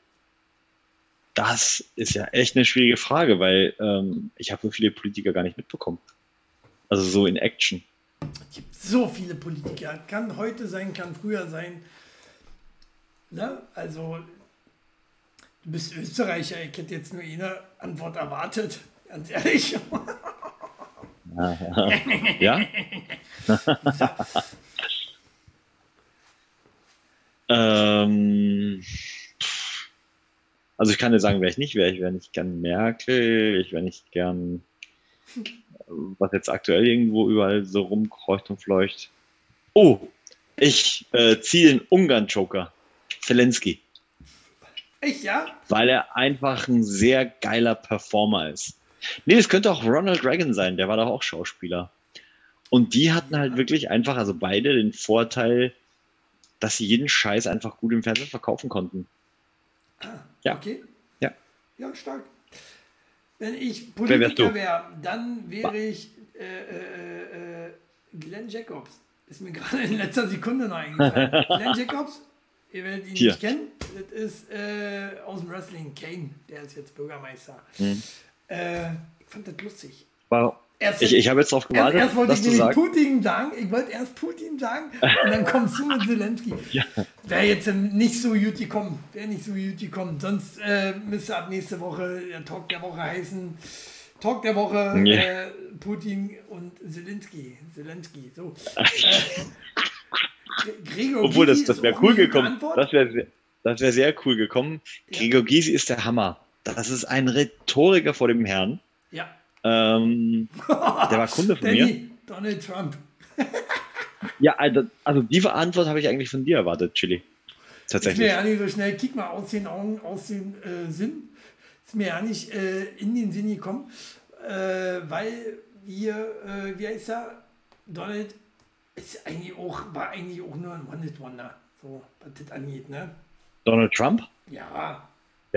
Das ist ja echt eine schwierige Frage, weil ähm, ich habe so viele Politiker gar nicht mitbekommen. Also so in Action. Es gibt so viele Politiker. Kann heute sein, kann früher sein. Ne? Also, du bist Österreicher. Ich hätte jetzt nur eine Antwort erwartet. Ganz ehrlich. Ja? ähm, also ich kann dir sagen, wer ich nicht wäre. Ich wäre nicht gern Merkel, ich wäre nicht gern, was jetzt aktuell irgendwo überall so rumkreucht und fleucht. Oh, ich äh, ziehe den Ungarn-Joker. Zelensky. Echt, ja? weil er einfach ein sehr geiler Performer ist. Nee, es könnte auch Ronald Reagan sein, der war doch auch Schauspieler. Und die hatten halt wirklich einfach, also beide, den Vorteil, dass sie jeden Scheiß einfach gut im Fernsehen verkaufen konnten. Ja. Okay. Ja. Ja, stark. Wenn ich Politiker wäre, dann wäre ich äh, äh, äh, Glenn Jacobs. Ist mir gerade in letzter Sekunde noch eingefallen. Glenn Jacobs, ihr werdet ihn Hier. nicht kennen, das ist äh, aus dem Wrestling Kane, der ist jetzt Bürgermeister. Hm. Äh, ich fand das lustig. War, Erst, ich ich habe jetzt darauf erst, gewartet, erst wollte dass ich nämlich sagst. Putin sagen, ich wollte erst Putin sagen und dann kommst du mit Zelensky. Ja. Wäre jetzt nicht so gut gekommen. Wäre nicht so gut gekommen. Sonst äh, müsste ab nächste Woche der Talk der Woche heißen. Talk der Woche Ja. äh, Putin und Zelensky. Zelensky. So. Äh, Gre- Gregor Obwohl, das, Gysi das ist wäre cool gekommen. Das wäre das wär sehr cool gekommen. Gregor Gysi ist der Hammer. Das ist ein Rhetoriker vor dem Herrn. Ähm, der war Kunde von mir. Danny, Donald Trump. Ja, also, also die Antwort habe ich eigentlich von dir erwartet, Chili. Ist mir Tatsächlich. ja nicht so schnell, kick mal aus den Augen, aus dem äh, Sinn. Ist mir ja nicht äh, in den Sinn gekommen, äh, weil hier, äh, wie heißt er? Donald ist eigentlich auch, war eigentlich auch nur ein One-Hit-Wonder. So, was das angeht, ne? Donald Trump? Ja,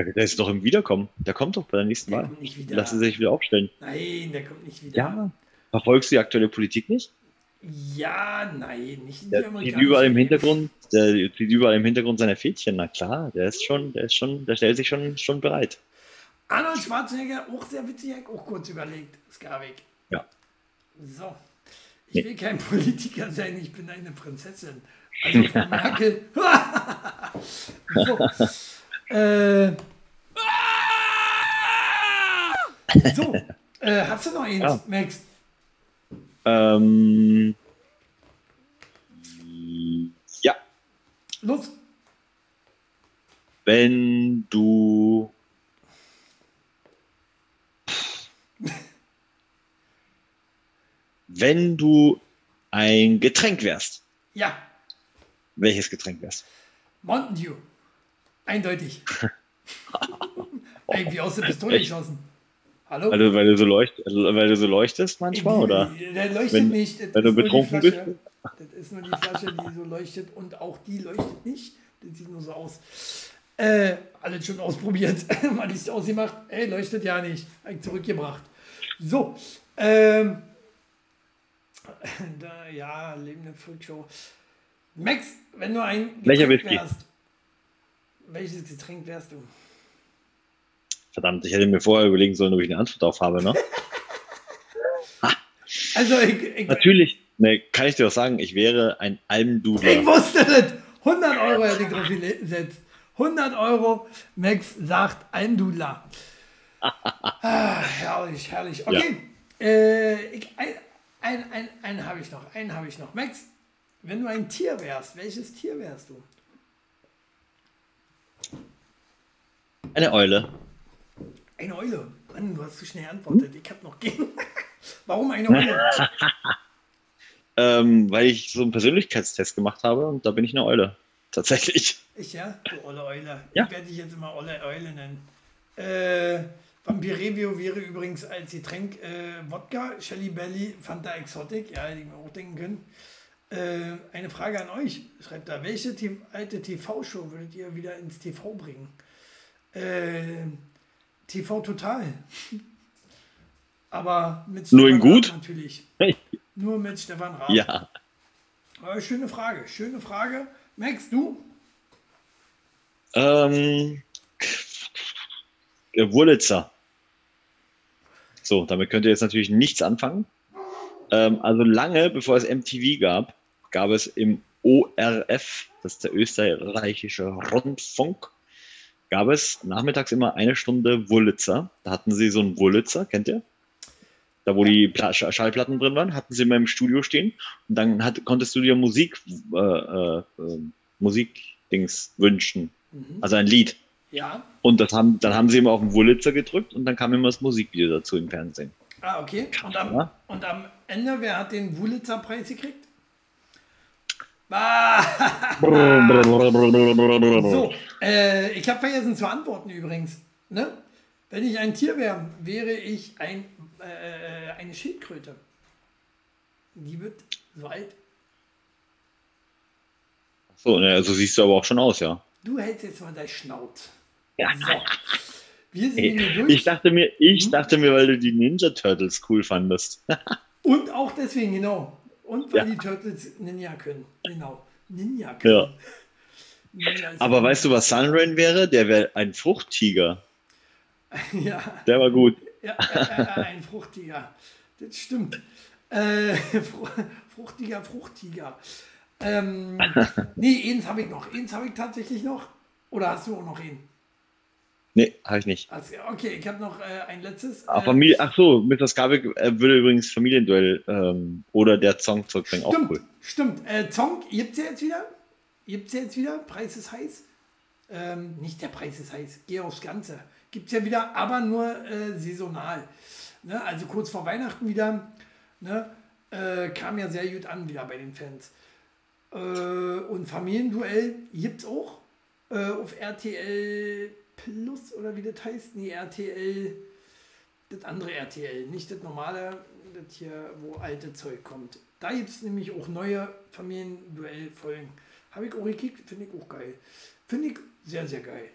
Ja, der ist doch im Wiederkommen. Der kommt doch bei der nächsten der Wahl. kommt nicht wieder. Lassen Sie sich wieder aufstellen. Nein, der kommt nicht wieder. Ja. Verfolgst du die aktuelle Politik nicht? Ja, nein, nicht in die Der zieht amerikanische- überall im Hintergrund, der zieht überall im Hintergrund seine Fädchen. Na klar, der ist schon, der ist schon, der stellt sich schon, schon bereit. Arnold Schwarzenegger, auch sehr witzig, auch kurz überlegt. Skarweg. Ja. So. Ich will kein Politiker sein, ich bin eine Prinzessin. Also Merkel. so. Äh. so. Äh, hast du noch eins, Ja. Max? Ähm, ja, Los. wenn du wenn du ein Getränk wärst, Ja. welches Getränk wärst? Mountain Dew. Eindeutig. Ey, wie aus der Pistole Echt? geschossen. Hallo? Weil du, weil du so leucht, weil du so leuchtest manchmal, oder? Der leuchtet Wenn- nicht. Das wenn du betrunken Flasche. Das ist nur die Flasche, die so leuchtet und auch die leuchtet nicht. Das sieht nur so aus. Äh, alles schon ausprobiert. Mal Licht ausgemacht. Ey, leuchtet ja nicht. Zurückgebracht. So. Ähm, da, ja, lebende Foodshow. Max, wenn du ein Welcher wärst, welches Getränk wärst du? Verdammt, ich hätte mir vorher überlegen sollen, ob ich eine Antwort darauf habe, ne? Also, ich, ich, Natürlich, ne, kann ich dir auch sagen, ich wäre ein Ich Almdudler. wusste das. 100 Euro hätte ich drauf gesetzt. 100 Euro. Max sagt Almdudler. Ah, herrlich, herrlich. Okay. Äh, ich, ein ein, ein, einen habe ich noch. Einen habe ich noch. Max, wenn du ein Tier wärst, welches Tier wärst du? Eine Eule. Eine Eule. Mann, du hast zu schnell geantwortet. Ich habe noch gegen. Warum eine Eule? Ähm, weil ich so einen Persönlichkeitstest gemacht habe und da bin ich eine Eule. Tatsächlich. Ich ja? Du Olle Eule. Ja. Ich werde dich jetzt immer Olle Eule nennen. Äh, Vampirevio wäre übrigens als Getränk äh, Wodka, Shelly Belly, Fanta Exotic. Ja, hätte ich mir auch denken können. Äh, eine Frage an euch. Schreibt da, welche alte TV-Show würdet ihr wieder ins TV bringen? Äh, TV Total. Aber mit Nur in Stefan gut? Raab natürlich. Nur mit Stefan Raab. Ja. Aber schöne Frage, schöne Frage. Max, du? Ähm, äh, Wurlitzer. So, damit könnt ihr jetzt natürlich nichts anfangen. Ähm, also lange bevor es MTV gab, gab es im ORF, das ist der österreichische Rundfunk, gab es nachmittags immer eine Stunde Wurlitzer. Da hatten sie so einen Wurlitzer, kennt ihr? Da wo die Pla Sch- Schallplatten drin waren, hatten sie immer im Studio stehen und dann hat, konntest du dir Musik, äh, äh, äh, Musikdings wünschen. Also ein Lied. Ja. Und das haben, dann haben sie immer auf den Wurlitzer gedrückt und dann kam immer das Musikvideo dazu im Fernsehen. Ah, okay. Und am, und am Ende, wer hat den Wulitzer-Preis gekriegt? Ah, so, Äh, ich habe vergessen zu antworten übrigens. Ne? Wenn ich ein Tier wäre, wäre ich ein, äh, eine Schildkröte. Die wird so alt. So, ne, so siehst du aber auch schon aus, ja. Du hältst jetzt mal dein Schnauz. Ja. So. Wir sind hier durch. Ich dachte mir, ich Hm? dachte mir, weil du die Ninja Turtles cool fandest. Und auch deswegen, genau. Und weil Ja. die Turtles Ninja können. Genau. Ninja können. Ja. Ninja Aber weißt du, was Sunrain wäre? Der wäre ein Fruchttiger. Ja, Der war gut. ja äh, äh, ein Fruchtiger. Das stimmt. Äh, Fru fruchtiger Fruchtiger. Ähm, nee, eins habe ich noch. Eins habe ich tatsächlich noch. Oder hast du auch noch einen? Nee, habe ich nicht. Also, okay, ich habe noch äh, ein letztes. Ah, Äh, Familie, ach so, Mr. Skarbek äh, würde übrigens Familienduell ähm, oder der Song zurückbringen. Auch Stimmt, cool. stimmt. Äh, Zong gibt's ja jetzt wieder. Gibt's ja jetzt wieder. Preis ist heiß. Ähm, nicht der Preis ist heiß. Geh aufs Ganze. Gibt's ja wieder, aber nur äh, saisonal. Ne? Also kurz vor Weihnachten wieder. Ne? Äh, kam ja sehr gut an wieder bei den Fans. Äh, und Familienduell gibt's auch äh, auf RTL Plus oder wie das heißt. Nee, RTL. Das andere RTL, nicht das normale, das hier, wo alte Zeug kommt. Da gibt es nämlich auch neue Familienduell-Folgen. Habe ich auch gekickt, finde ich auch geil. Finde ich sehr, sehr geil.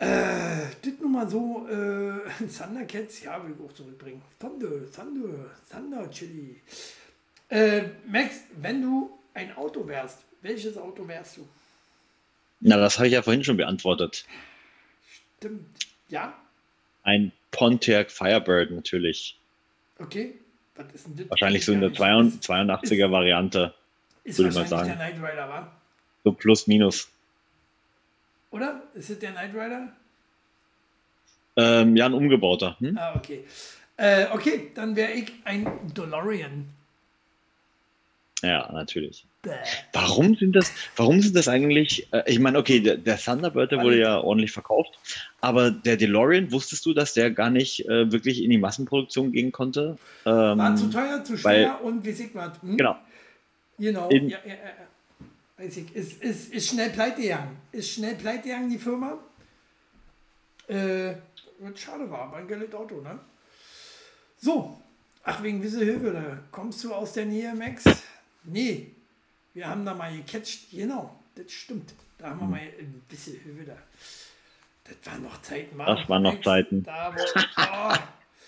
Äh, das nur mal so, äh, Thundercats, ja, will ich auch zurückbringen. Thunder, Thunder, Thunder Chili. Äh, Max, wenn du ein Auto wärst, welches Auto wärst du? Na, das habe ich ja vorhin schon beantwortet. Stimmt. Ja? Ein Pontiac Firebird natürlich. Okay. Was ist denn das? Wahrscheinlich so in der Ist- 82er Variante. Ist würde ich mal wahrscheinlich sagen. der Knight Rider, wa? So plus minus. Oder? Ist es der Knight Rider? Ähm, ja, ein umgebauter. Hm? Ah, okay. Äh, okay, dann wäre ich ein DeLorean. Ja, natürlich. Warum sind das, warum sind das eigentlich, äh, ich meine, okay, der, der Thunderbird, der wurde ja ordentlich verkauft, aber der DeLorean, wusstest du, dass der gar nicht äh, wirklich in die Massenproduktion gehen konnte? Ähm, War zu teuer, zu weil- schwer und wie sieht man? Hm? Genau. Genau. In- ja, ja, ja, ja. Weiß ich. Ist, ist, ist schnell pleite gegangen. Ist schnell pleite gegangen, die Firma. Äh, schade war, war ein geiles Auto, ne? So. Ach, wegen Wieselhöhe, da kommst du aus der Nähe, Max? Nee. Wir haben da mal gecatcht. Genau, das stimmt. Da haben wir mal ein bisschen Höhe da. Das waren noch Zeiten, wa? Das waren noch? Zeiten. Da, wo, oh,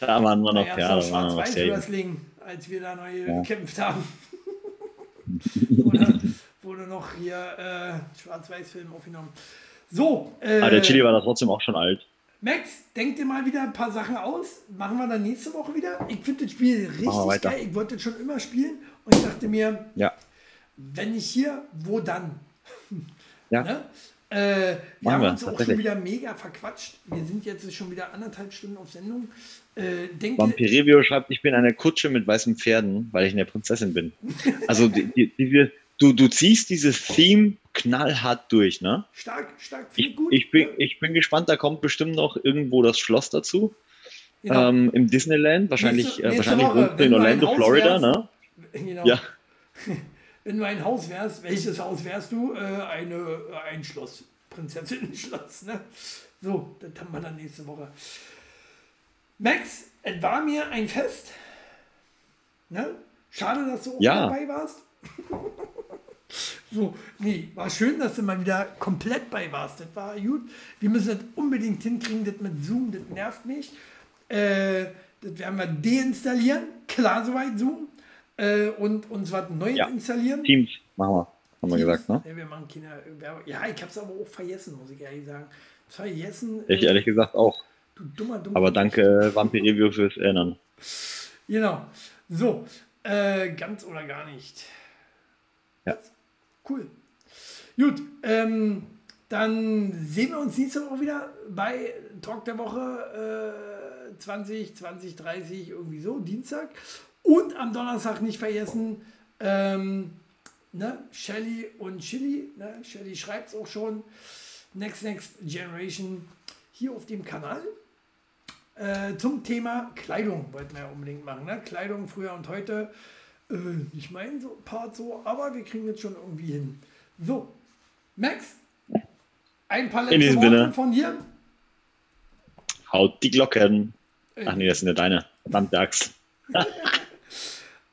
Da waren wir noch, ja, da waren wir noch. Schwarz-Weiß-Wrestling, als wir da neu Ja. gekämpft haben. Oder wurde noch hier äh, Schwarz-Weiß-Film aufgenommen. So, äh, Aber der Chili war da trotzdem auch schon alt. Max, denk dir mal wieder ein paar Sachen aus. Machen wir dann nächste Woche wieder. Ich finde das Spiel richtig geil. Ich wollte das schon immer spielen und ich dachte mir, Ja. Wenn nicht hier, wo dann? Ja. Ne? Äh, wir haben wir, uns auch schon wieder mega verquatscht. Wir sind jetzt schon wieder anderthalb Stunden auf Sendung. Äh, Vampirevio schreibt, ich bin eine Kutsche mit weißen Pferden, weil ich eine Prinzessin bin. Also die, die, diese, du, du ziehst dieses Theme knallhart durch, ne? stark, stark, Ich, gut. ich, bin, ich bin gespannt, da kommt bestimmt noch irgendwo das Schloss dazu. genau. Ähm, Im Disneyland, wahrscheinlich, Nächste- äh, nächste wahrscheinlich Woche, in Orlando, Florida, ne? Genau. Ja. Wenn du ein Haus wärst, welches Haus wärst du? Äh, eine, äh, ein Schloss. Prinzessinnen-Schloss, ne? So, das haben wir dann nächste Woche. Max, es war mir ein Fest. Ne? Schade, dass du auch Ja. dabei warst. so, nee, war schön, dass du mal wieder komplett bei warst. Das war gut. Wir müssen das unbedingt hinkriegen, das mit Zoom, das nervt mich. Äh, das werden wir deinstallieren. Klar, soweit Zoom. Äh, und uns was Neues Ja. installieren. Teams, machen wir. Haben wir gesagt, ne? Ja, wir machen keine Werbung. Ja, ich hab's aber auch vergessen, muss ich ehrlich sagen. Vergessen. Ich äh, ehrlich gesagt auch. du dummer, dummer. Aber danke, äh, Vampirevio, fürs Erinnern. Genau. So, äh, ganz oder gar nicht. Ja. Cool. Gut, ähm, dann sehen wir uns nächste Woche wieder bei Talk der Woche äh, 20, 20, 30, irgendwie so, Dienstag. Und am Donnerstag nicht vergessen, ähm, ne, Shelly und Chili, ne, Shelly schreibt es auch schon, Next Next Generation hier auf dem Kanal. Äh, zum Thema Kleidung wollten wir ja unbedingt machen. Ne? Kleidung früher und heute. Äh, nicht mein so Part so, aber wir kriegen jetzt schon irgendwie hin. So, Max, Ein paar letzte Worte Sinne. von dir. Haut die Glocken. Ach nee, das sind ja deine. Verdammt, Dax.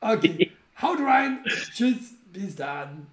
Okay. Haut rein. Tschüss. Bis dann.